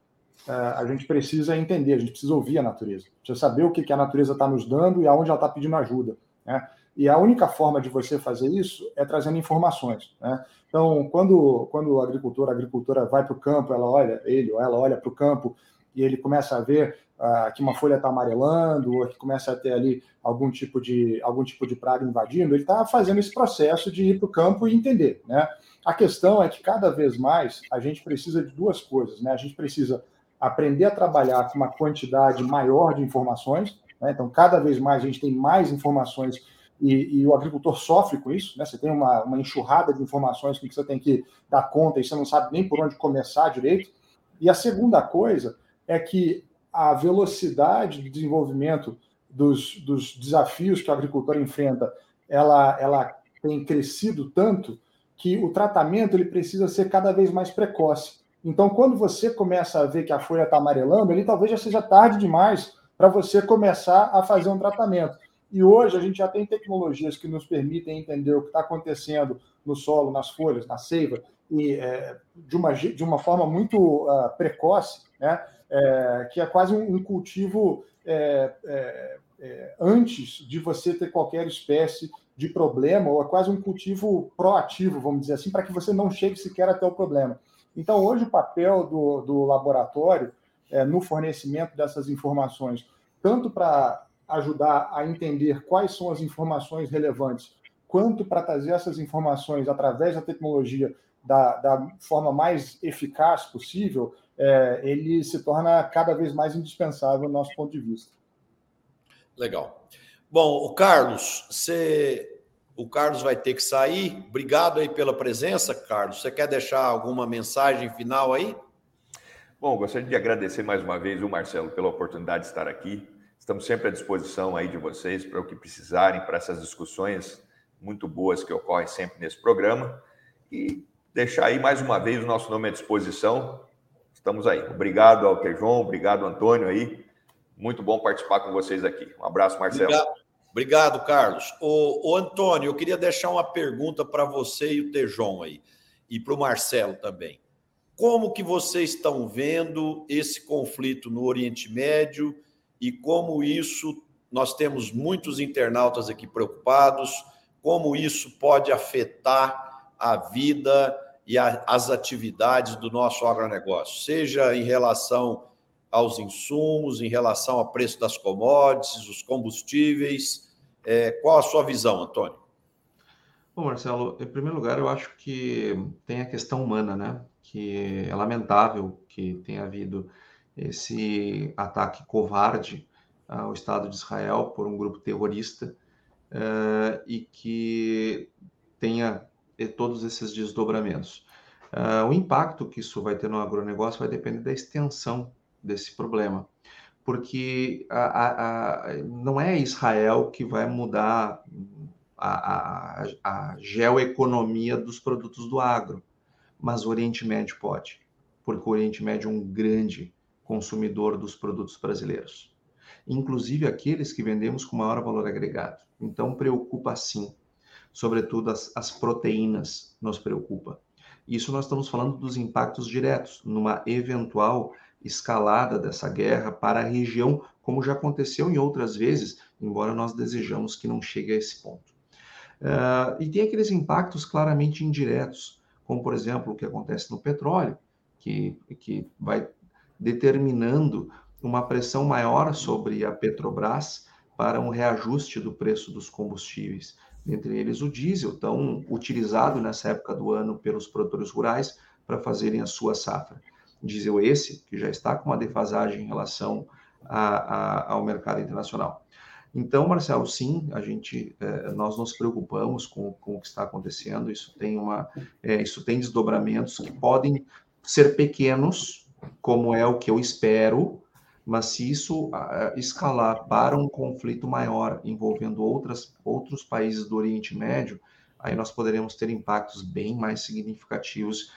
é, a gente precisa entender, a gente precisa ouvir a natureza, precisa saber o que, que a natureza está nos dando e aonde ela está pedindo ajuda. Né? E a única forma de você fazer isso é trazendo informações. Né? Então, quando, quando o agricultor, a agricultora vai para o campo, ela olha, ele ou ela olha para o campo e ele começa a ver uh, que uma folha está amarelando, ou que começa a ter ali algum tipo de, algum tipo de praga invadindo, ele está fazendo esse processo de ir para o campo e entender. Né? A questão é que cada vez mais a gente precisa de duas coisas. Né? A gente precisa aprender a trabalhar com uma quantidade maior de informações. Né? Então, cada vez mais a gente tem mais informações e, e, o agricultor sofre com isso, né? Você tem uma, uma enxurrada de informações que você tem que dar conta e você não sabe nem por onde começar direito. E a segunda coisa é que a velocidade de desenvolvimento dos, dos desafios que o agricultor enfrenta, ela, ela tem crescido tanto que o tratamento ele precisa ser cada vez mais precoce. Então, quando você começa a ver que a folha está amarelando, ali talvez já seja tarde demais para você começar a fazer um tratamento. E hoje a gente já tem tecnologias que nos permitem entender o que está acontecendo no solo, nas folhas, na seiva, e é, de, uma, de uma forma muito uh, precoce, né? é, que é quase um, cultivo é, é, é, antes de você ter qualquer espécie de problema, ou é quase um cultivo proativo, vamos dizer assim, para que você não chegue sequer até o problema. Então, hoje, o papel do, do laboratório é, no fornecimento dessas informações, tanto para ajudar a entender quais são as informações relevantes, quanto para trazer essas informações através da tecnologia da, da forma mais eficaz possível, é, ele se torna cada vez mais indispensável do nosso ponto de vista. Legal. Bom, o Carlos, você, o Carlos vai ter que sair. Obrigado aí pela presença, Carlos. Você quer deixar alguma mensagem final aí? Bom, gostaria de agradecer mais uma vez o Marcelo pela oportunidade de estar aqui. Estamos sempre à disposição aí de vocês para o que precisarem, para essas discussões muito boas que ocorrem sempre nesse programa. E deixar aí mais uma vez o nosso nome à disposição estamos aí. Obrigado ao Tejon, obrigado, Antônio aí. Muito bom participar com vocês aqui. Um abraço, Marcelo. Obrigado, obrigado Carlos. O, o, Antônio, eu queria deixar uma pergunta para você e o Tejon aí, e para o Marcelo também. Como que vocês estão vendo esse conflito no Oriente Médio e como isso, nós temos muitos internautas aqui preocupados, como isso pode afetar a vida e a, as atividades do nosso agronegócio, seja em relação aos insumos, em relação ao preço das commodities, os combustíveis. É, qual a sua visão, Antônio? Bom, Marcelo, em primeiro lugar, eu acho que tem a questão humana, né? Que é lamentável que tenha havido esse ataque covarde ao Estado de Israel por um grupo terrorista uh, e que tenha todos esses desdobramentos. Uh, o impacto que isso vai ter no agronegócio vai depender da extensão desse problema, porque a, a, a, não é Israel que vai mudar a, a geoeconomia dos produtos do agro, mas o Oriente Médio pode, porque o Oriente Médio é um grande consumidor dos produtos brasileiros, inclusive aqueles que vendemos com maior valor agregado. Então, preocupa sim sobretudo as, as proteínas nos preocupa. Isso nós estamos falando dos impactos diretos, numa eventual escalada dessa guerra para a região, como já aconteceu em outras vezes, embora nós desejamos que não chegue a esse ponto. Uh, e tem aqueles impactos claramente indiretos, como, por exemplo, o que acontece no petróleo, que, que vai determinando uma pressão maior sobre a Petrobras para um reajuste do preço dos combustíveis, entre eles o diesel, tão utilizado nessa época do ano pelos produtores rurais para fazerem a sua safra. Diesel esse que já está com uma defasagem em relação a, a, ao mercado internacional. Então, Marcelo, sim, a gente, é, nós nos preocupamos com, com, o que está acontecendo. Isso tem uma, é, isso tem desdobramentos que podem ser pequenos, como é o que eu espero, mas se isso escalar para um conflito maior envolvendo outras, outros países do Oriente Médio, aí nós poderemos ter impactos bem mais significativos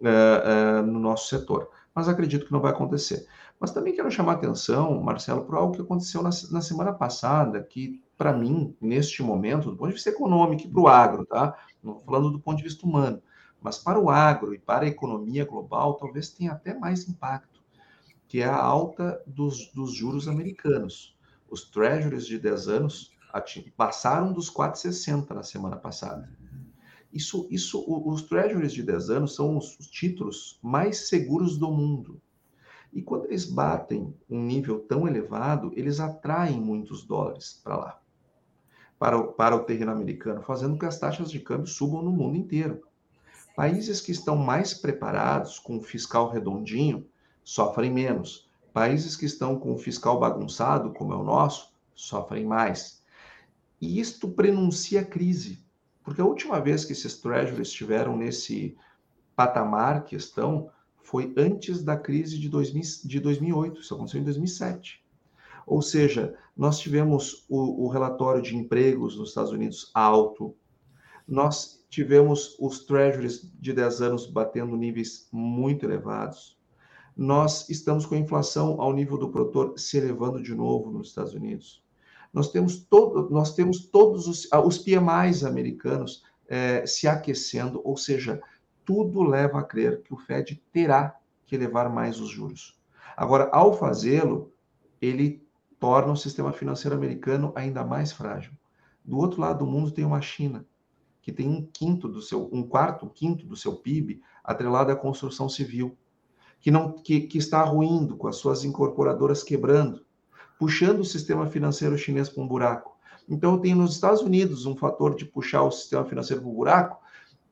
uh, uh, no nosso setor. Mas acredito que não vai acontecer. Mas também quero chamar a atenção, Marcelo, para algo que aconteceu na, na semana passada, que para mim, neste momento, do ponto de vista econômico e para o agro, tá? Não falando do ponto de vista humano, mas para o agro e para a economia global, talvez tenha até mais impacto, que é a alta dos, dos juros americanos. Os treasuries de 10 anos passaram dos 4,60 na semana passada. Isso, isso, os treasuries de 10 anos são os, os títulos mais seguros do mundo. E quando eles batem um nível tão elevado, eles atraem muitos dólares para lá, para o, para o terreno americano, fazendo com que as taxas de câmbio subam no mundo inteiro. Países que estão mais preparados com fiscal redondinho sofrem menos. Países que estão com o fiscal bagunçado, como é o nosso, sofrem mais. E isto prenuncia crise, porque a última vez que esses treasuries estiveram nesse patamar que estão foi antes da crise de, 2000, de 2008, isso aconteceu em 2007. Ou seja, nós tivemos o, o relatório de empregos nos Estados Unidos alto, nós tivemos os treasuries de 10 anos batendo níveis muito elevados, nós estamos com a inflação ao nível do produtor se elevando de novo nos Estados Unidos. Nós temos, todo, nós temos todos os, ah, os PMIs americanos é, se aquecendo, ou seja, tudo leva a crer que o Fed terá que elevar mais os juros. Agora, ao fazê-lo, ele torna o sistema financeiro americano ainda mais frágil. Do outro lado do mundo tem uma China, que tem um quinto do seu, um quarto, um quinto do seu PIB atrelado à construção civil, que não que, que está ruindo com as suas incorporadoras quebrando, puxando o sistema financeiro chinês para um buraco. Então, tem nos Estados Unidos um fator de puxar o sistema financeiro para o buraco,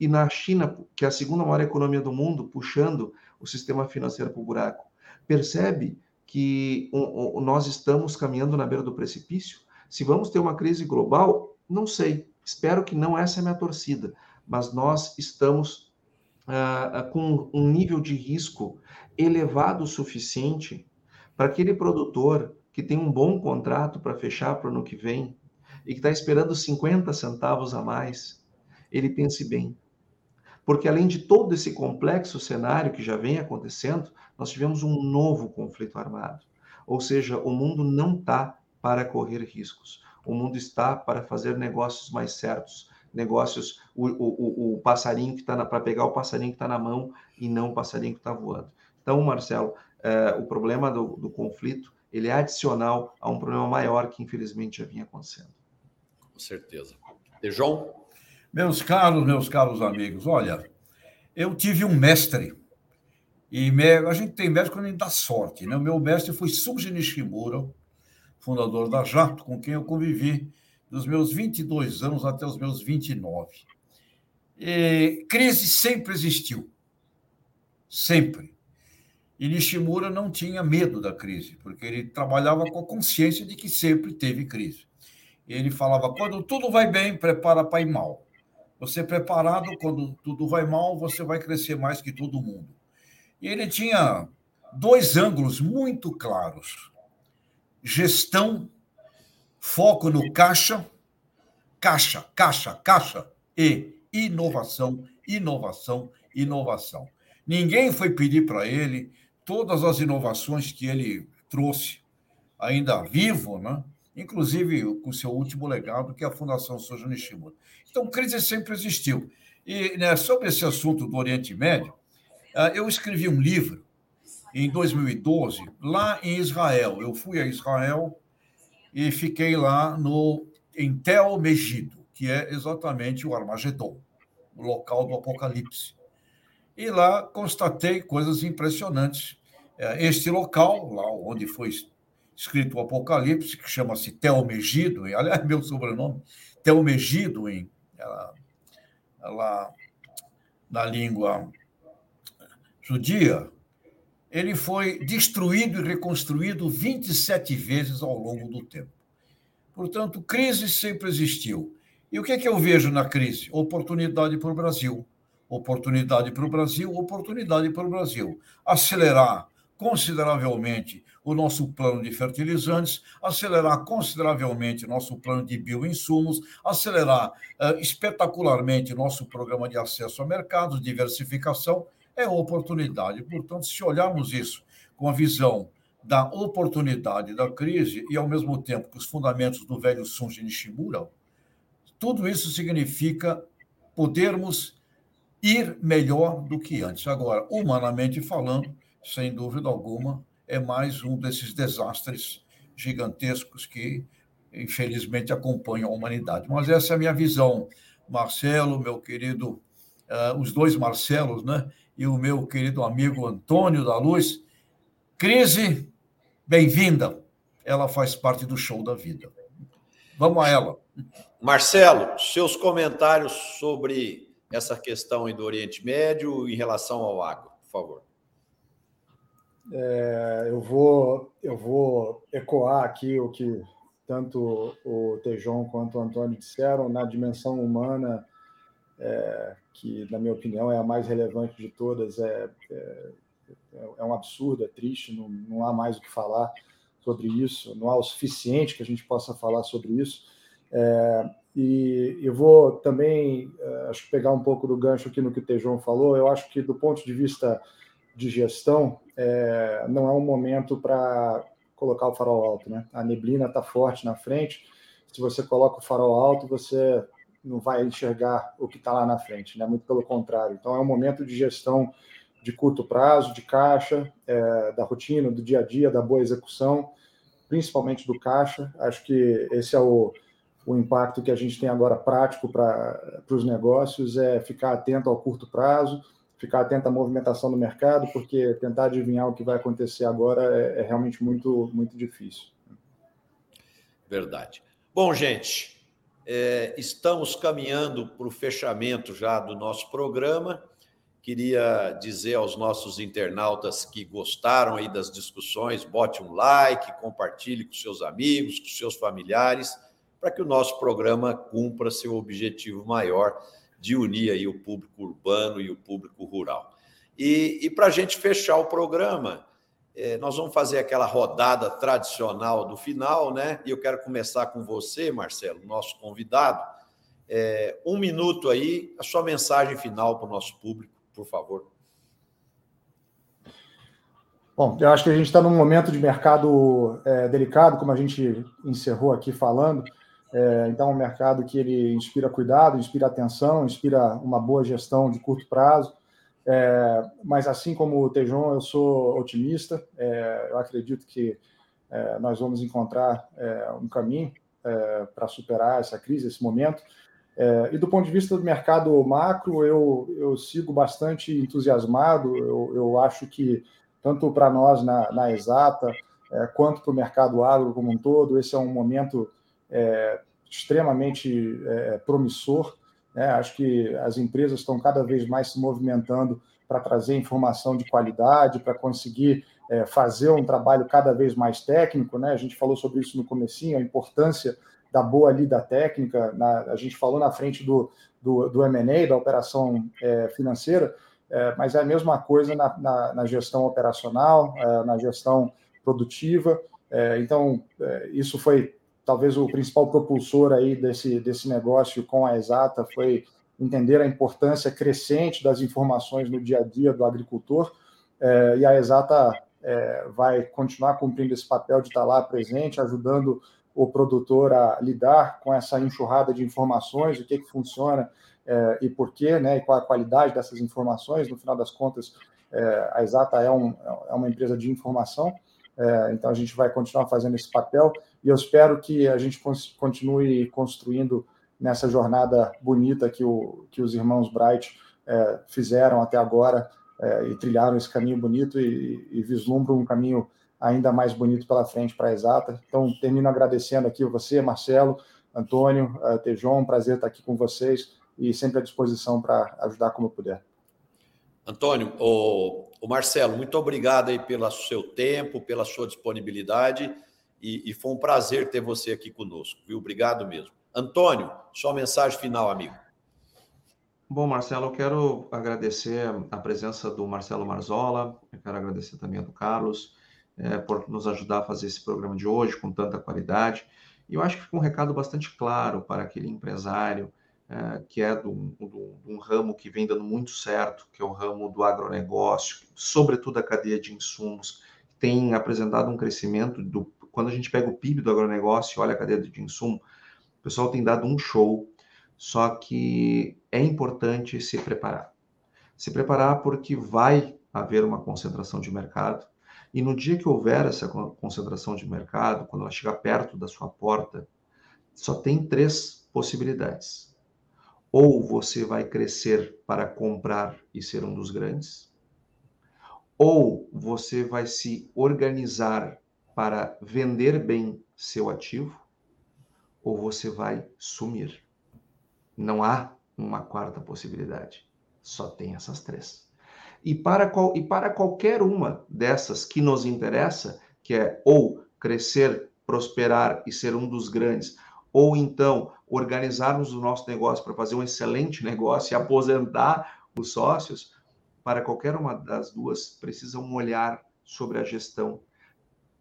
e na China, que é a segunda maior economia do mundo, puxando o sistema financeiro para o buraco. Percebe que um, um, nós estamos caminhando na beira do precipício? Se vamos ter uma crise global, não sei. Espero que não essa é a minha torcida, mas nós estamos com um nível de risco elevado o suficiente para aquele produtor que tem um bom contrato para fechar para o ano que vem e que está esperando 50 centavos a mais, ele pense bem. Porque além de todo esse complexo cenário que já vem acontecendo, nós tivemos um novo conflito armado. Ou seja, o mundo não está para correr riscos. O mundo está para fazer negócios mais certos, negócios, o, o, o passarinho que está para pegar o passarinho que está na mão e não o passarinho que está voando. Então, Marcelo, é, o problema do, do conflito ele é adicional a um problema maior que infelizmente já vinha acontecendo. Com certeza. E João? Meus caros, meus caros amigos, olha, eu tive um mestre, e a gente tem mestre quando a gente dá sorte, né? O meu mestre foi Suji Nishimura, fundador da Jato, com quem eu convivi dos meus 22 anos até os meus 29. E crise sempre existiu. Sempre. E Nishimura não tinha medo da crise, porque ele trabalhava com a consciência de que sempre teve crise. Ele falava: quando tudo vai bem, prepara para ir mal. Você preparado, quando tudo vai mal, você vai crescer mais que todo mundo. E ele tinha dois ângulos muito claros: gestão, foco no caixa, caixa, caixa, caixa, e inovação, inovação, inovação. Ninguém foi pedir para ele todas as inovações que ele trouxe, ainda vivo, né? inclusive com seu último legado, que é a Fundação Soja Nishimura. Então, crise sempre existiu. E né, sobre esse assunto do Oriente Médio, ah, eu escrevi um livro em 2012, lá em Israel. Eu fui a Israel e fiquei lá no, em Tel Megido, que é exatamente o Armagedon, o local do Apocalipse. E lá constatei coisas impressionantes. É, este local, lá onde foi escrito o Apocalipse, que chama-se Tel Megido, aliás, meu sobrenome, Tel Megido, em, ela, na língua judia, ele foi destruído e reconstruído 27 vezes ao longo do tempo. Portanto, crise sempre existiu. E o que é que eu vejo na crise? Oportunidade para o Brasil. Oportunidade para o Brasil, oportunidade para o Brasil. Acelerar consideravelmente o nosso plano de fertilizantes, acelerar consideravelmente nosso plano de bioinsumos, acelerar uh, espetacularmente nosso programa de acesso a mercados, diversificação, é oportunidade. Portanto, se olharmos isso com a visão da oportunidade da crise e, ao mesmo tempo, que os fundamentos do velho Sunji Nishimura, tudo isso significa podermos ir melhor do que antes. Agora, humanamente falando, sem dúvida alguma, é mais um desses desastres gigantescos que, infelizmente, acompanham a humanidade. Mas essa é a minha visão. Marcelo, meu querido, uh, os dois Marcelos, né? E o meu querido amigo Antônio da Luz. Crise, bem-vinda. Ela faz parte do show da vida. Vamos a ela. Marcelo, seus comentários sobre essa questão do Oriente Médio em relação ao agro, por favor. É, eu, vou, eu vou ecoar aqui o que tanto o Tejon quanto o Antônio disseram na dimensão humana, é, que, na minha opinião, é a mais relevante de todas. É, é, é um absurdo, é triste, não, não há mais o que falar sobre isso, não há o suficiente que a gente possa falar sobre isso. É, e eu vou também, é, acho que pegar um pouco do gancho aqui no que o Tejon falou, eu acho que do ponto de vista de gestão, é, não é um momento para colocar o farol alto. Né? A neblina está forte na frente. Se você coloca o farol alto, você não vai enxergar o que está lá na frente, né? muito pelo contrário. Então, é um momento de gestão de curto prazo, de caixa, é, da rotina, do dia a dia, da boa execução, principalmente do caixa. Acho que esse é o, o impacto que a gente tem agora prático para os negócios, é ficar atento ao curto prazo, ficar atento à movimentação do mercado, porque tentar adivinhar o que vai acontecer agora é, é realmente muito, muito difícil. Verdade. Bom, gente, é, estamos caminhando para o fechamento já do nosso programa. Queria dizer aos nossos internautas que gostaram aí das discussões, bote um like, compartilhe com seus amigos, com seus familiares, para que o nosso programa cumpra seu objetivo maior de unir aí o público urbano e o público rural. E, e para a gente fechar o programa, nós vamos fazer aquela rodada tradicional do final, né? E eu quero começar com você, Marcelo, nosso convidado. É, um minuto aí, a sua mensagem final para o nosso público, por favor. Bom, eu acho que a gente está num momento de mercado é, delicado, como a gente encerrou aqui falando. É, então, é um mercado que ele inspira cuidado, inspira atenção, inspira uma boa gestão de curto prazo. É, mas, assim como o Tejon, eu sou otimista. É, eu acredito que é, nós vamos encontrar é, um caminho é, para superar essa crise, esse momento. e do ponto de vista do mercado macro, eu, eu sigo bastante entusiasmado. Eu, eu acho que, tanto para nós na, na Exata, quanto para o mercado agro como um todo, esse é um momento é, extremamente é, promissor. Né? Acho que as empresas estão cada vez mais se movimentando para trazer informação de qualidade, para conseguir é, fazer um trabalho cada vez mais técnico. Né? A gente falou sobre isso no comecinho, a importância da boa lida técnica. Na, a gente falou na frente do, do, do M&A, da operação é, financeira, é, mas é a mesma coisa na, na, na gestão operacional, é, na gestão produtiva. É, então, é, isso foi talvez o principal propulsor aí desse, desse negócio com a Exata foi entender a importância crescente das informações no dia a dia do agricultor, é, e a Exata é, vai continuar cumprindo esse papel de estar lá presente, ajudando o produtor a lidar com essa enxurrada de informações, o que, que funciona é, e por quê, né, e qual a qualidade dessas informações. No final das contas, a Exata é, um, é uma empresa de informação, então a gente vai continuar fazendo esse papel e eu espero que a gente continue construindo nessa jornada bonita que, o, que os irmãos Bright é, fizeram até agora é, e trilharam esse caminho bonito e, e vislumbram um caminho ainda mais bonito pela frente para a Exata. Então, termino agradecendo aqui você, Marcelo, Antônio, uh, Tejon, prazer estar aqui com vocês e sempre à disposição para ajudar como puder. Antônio, o, o, Marcelo, muito obrigado aí pelo seu tempo, pela sua disponibilidade e, e, foi um prazer ter você aqui conosco, viu? Obrigado mesmo. Antônio, sua mensagem final, amigo. Bom, Marcelo, eu quero agradecer a presença do Marcelo Marzola, eu quero agradecer também a do Carlos, é, por nos ajudar a fazer esse programa de hoje com tanta qualidade. E eu acho que fica um recado bastante claro para aquele empresário é, que é de um ramo que vem dando muito certo, que é o ramo do agronegócio, sobretudo a cadeia de insumos, tem apresentado um crescimento do, quando a gente pega o PIB do agronegócio e olha a cadeia de insumo, o pessoal tem dado um show, só que é importante se preparar. Se preparar porque vai haver uma concentração de mercado, e no dia que houver essa concentração de mercado, quando ela chegar perto da sua porta, só tem três possibilidades. Ou você vai crescer para comprar e ser um dos grandes, ou você vai se organizar para vender bem seu ativo, ou você vai sumir. Não há uma quarta possibilidade. Só tem essas três. E para, qual, e para qualquer uma dessas que nos interessa, que é ou crescer, prosperar e ser um dos grandes, ou então organizarmos o nosso negócio para fazer um excelente negócio e aposentar os sócios, para qualquer uma das duas, precisa um olhar sobre a gestão,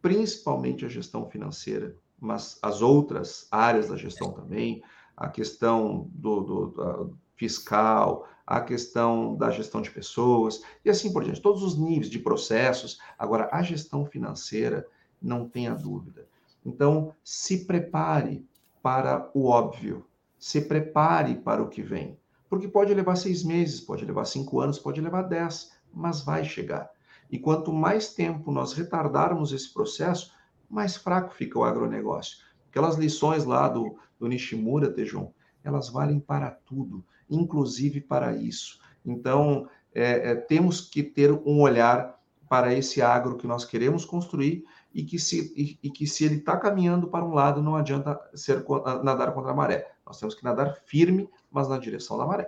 principalmente a gestão financeira, mas as outras áreas da gestão também, a questão do, do, do fiscal, a questão da gestão de pessoas e assim por diante, todos os níveis de processos. Agora, a gestão financeira, não tenha dúvida. Então, se prepare para o óbvio, se prepare para o que vem, porque pode levar seis meses, pode levar cinco anos, pode levar dez, mas vai chegar. E quanto mais tempo nós retardarmos esse processo, mais fraco fica o agronegócio. Aquelas lições lá do, do Nishimura, Tejon, elas valem para tudo inclusive para isso. Então, é, é, temos que ter um olhar para esse agro que nós queremos construir e que se, e, e que se ele está caminhando para um lado, não adianta ser nadar contra a maré. Nós temos que nadar firme, mas na direção da maré.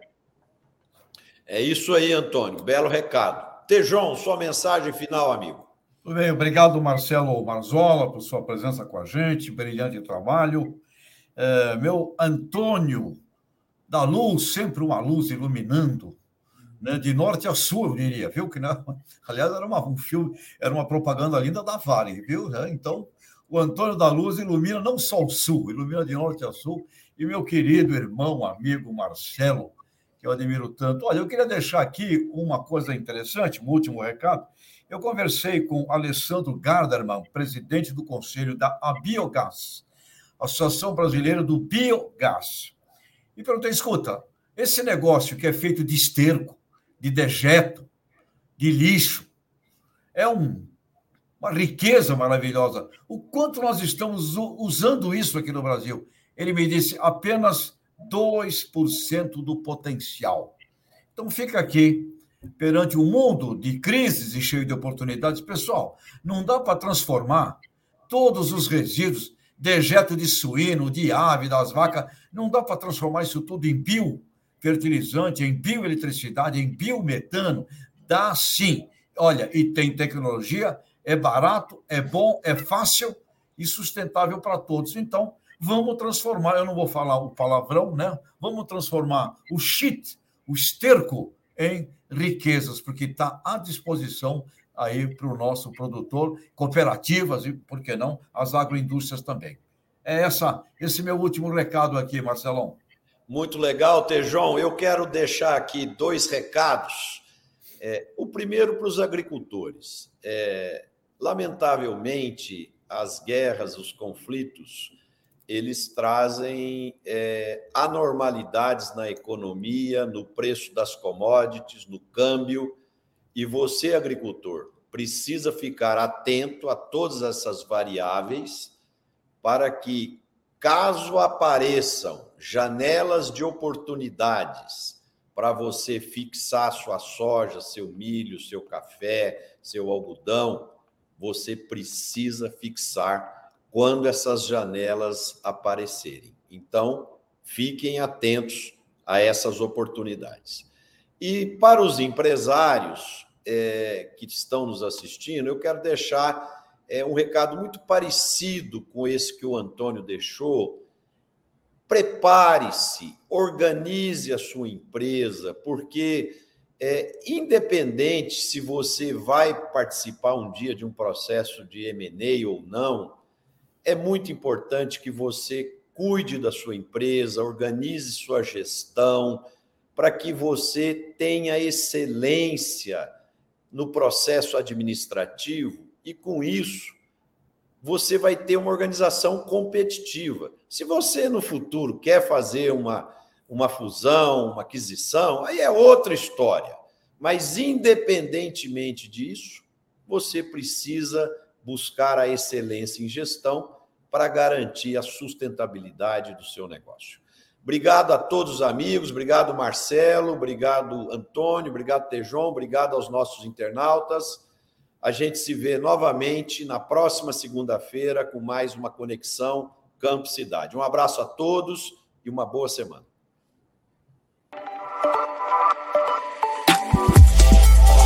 É isso aí, Antônio. Belo recado. Tejon, sua mensagem final, amigo. Tudo bem, obrigado, Marcelo Marzola, por sua presença com a gente, brilhante trabalho. É, meu Antônio, da luz, sempre uma luz iluminando, né, de norte a sul, eu diria, viu? Que não, aliás, era uma, um filme, era uma propaganda linda da Vale, viu? É, então, o Antônio da Luz ilumina não só o sul, ilumina de norte a sul, e meu querido irmão, amigo Marcelo, que eu admiro tanto. Olha, eu queria deixar aqui uma coisa interessante, um último recado. Eu conversei com Alessandro Garderman, presidente do conselho da Biogás, Associação Brasileira do Biogás e perguntei: escuta, esse negócio que é feito de esterco, de dejeto, de lixo, é um, uma riqueza maravilhosa. O quanto nós estamos usando isso aqui no Brasil? Ele me disse apenas 2% do potencial. Então fica aqui, perante um mundo de crises e cheio de oportunidades, pessoal, não dá para transformar todos os resíduos dejeto de suíno, de ave, das vacas. Não dá para transformar isso tudo em biofertilizante, em bioeletricidade, em biometano. Dá sim. Olha, e tem tecnologia, é barato, é bom, é fácil e sustentável para todos. Então, vamos transformar, eu não vou falar o palavrão, né? Vamos transformar o shit, o esterco, em riquezas, porque está à disposição aí para o nosso produtor, cooperativas e, por que não, as agroindústrias também. É essa, esse meu último recado aqui, Marcelão. Muito legal, Tejon. Eu quero deixar aqui dois recados. É, o primeiro para os agricultores. É, lamentavelmente, as guerras, os conflitos eles trazem é, anormalidades na economia, no preço das commodities, no câmbio, e você, agricultor, precisa ficar atento a todas essas variáveis para que, caso apareçam janelas de oportunidades para você fixar sua soja, seu milho, seu café, seu algodão, você precisa fixar quando essas janelas aparecerem. Então, fiquem atentos a essas oportunidades. E para os empresários, é, que estão nos assistindo, eu quero deixar é, um recado muito parecido com esse que o Antônio deixou. Prepare-se, organize a sua empresa, porque é, independente se você vai participar um dia de um processo de M&A ou não, é muito importante que você cuide da sua empresa, organize sua gestão, para que você tenha excelência no processo administrativo e, com isso, você vai ter uma organização competitiva. Se você, no futuro, quer fazer uma, uma fusão, uma aquisição, aí é outra história. Mas, independentemente disso, você precisa buscar a excelência em gestão para garantir a sustentabilidade do seu negócio. Obrigado a todos os amigos, obrigado Marcelo, obrigado Antônio, obrigado Tejon, obrigado aos nossos internautas. A gente se vê novamente na próxima segunda-feira com mais uma conexão Campo Cidade. Um abraço a todos e uma boa semana.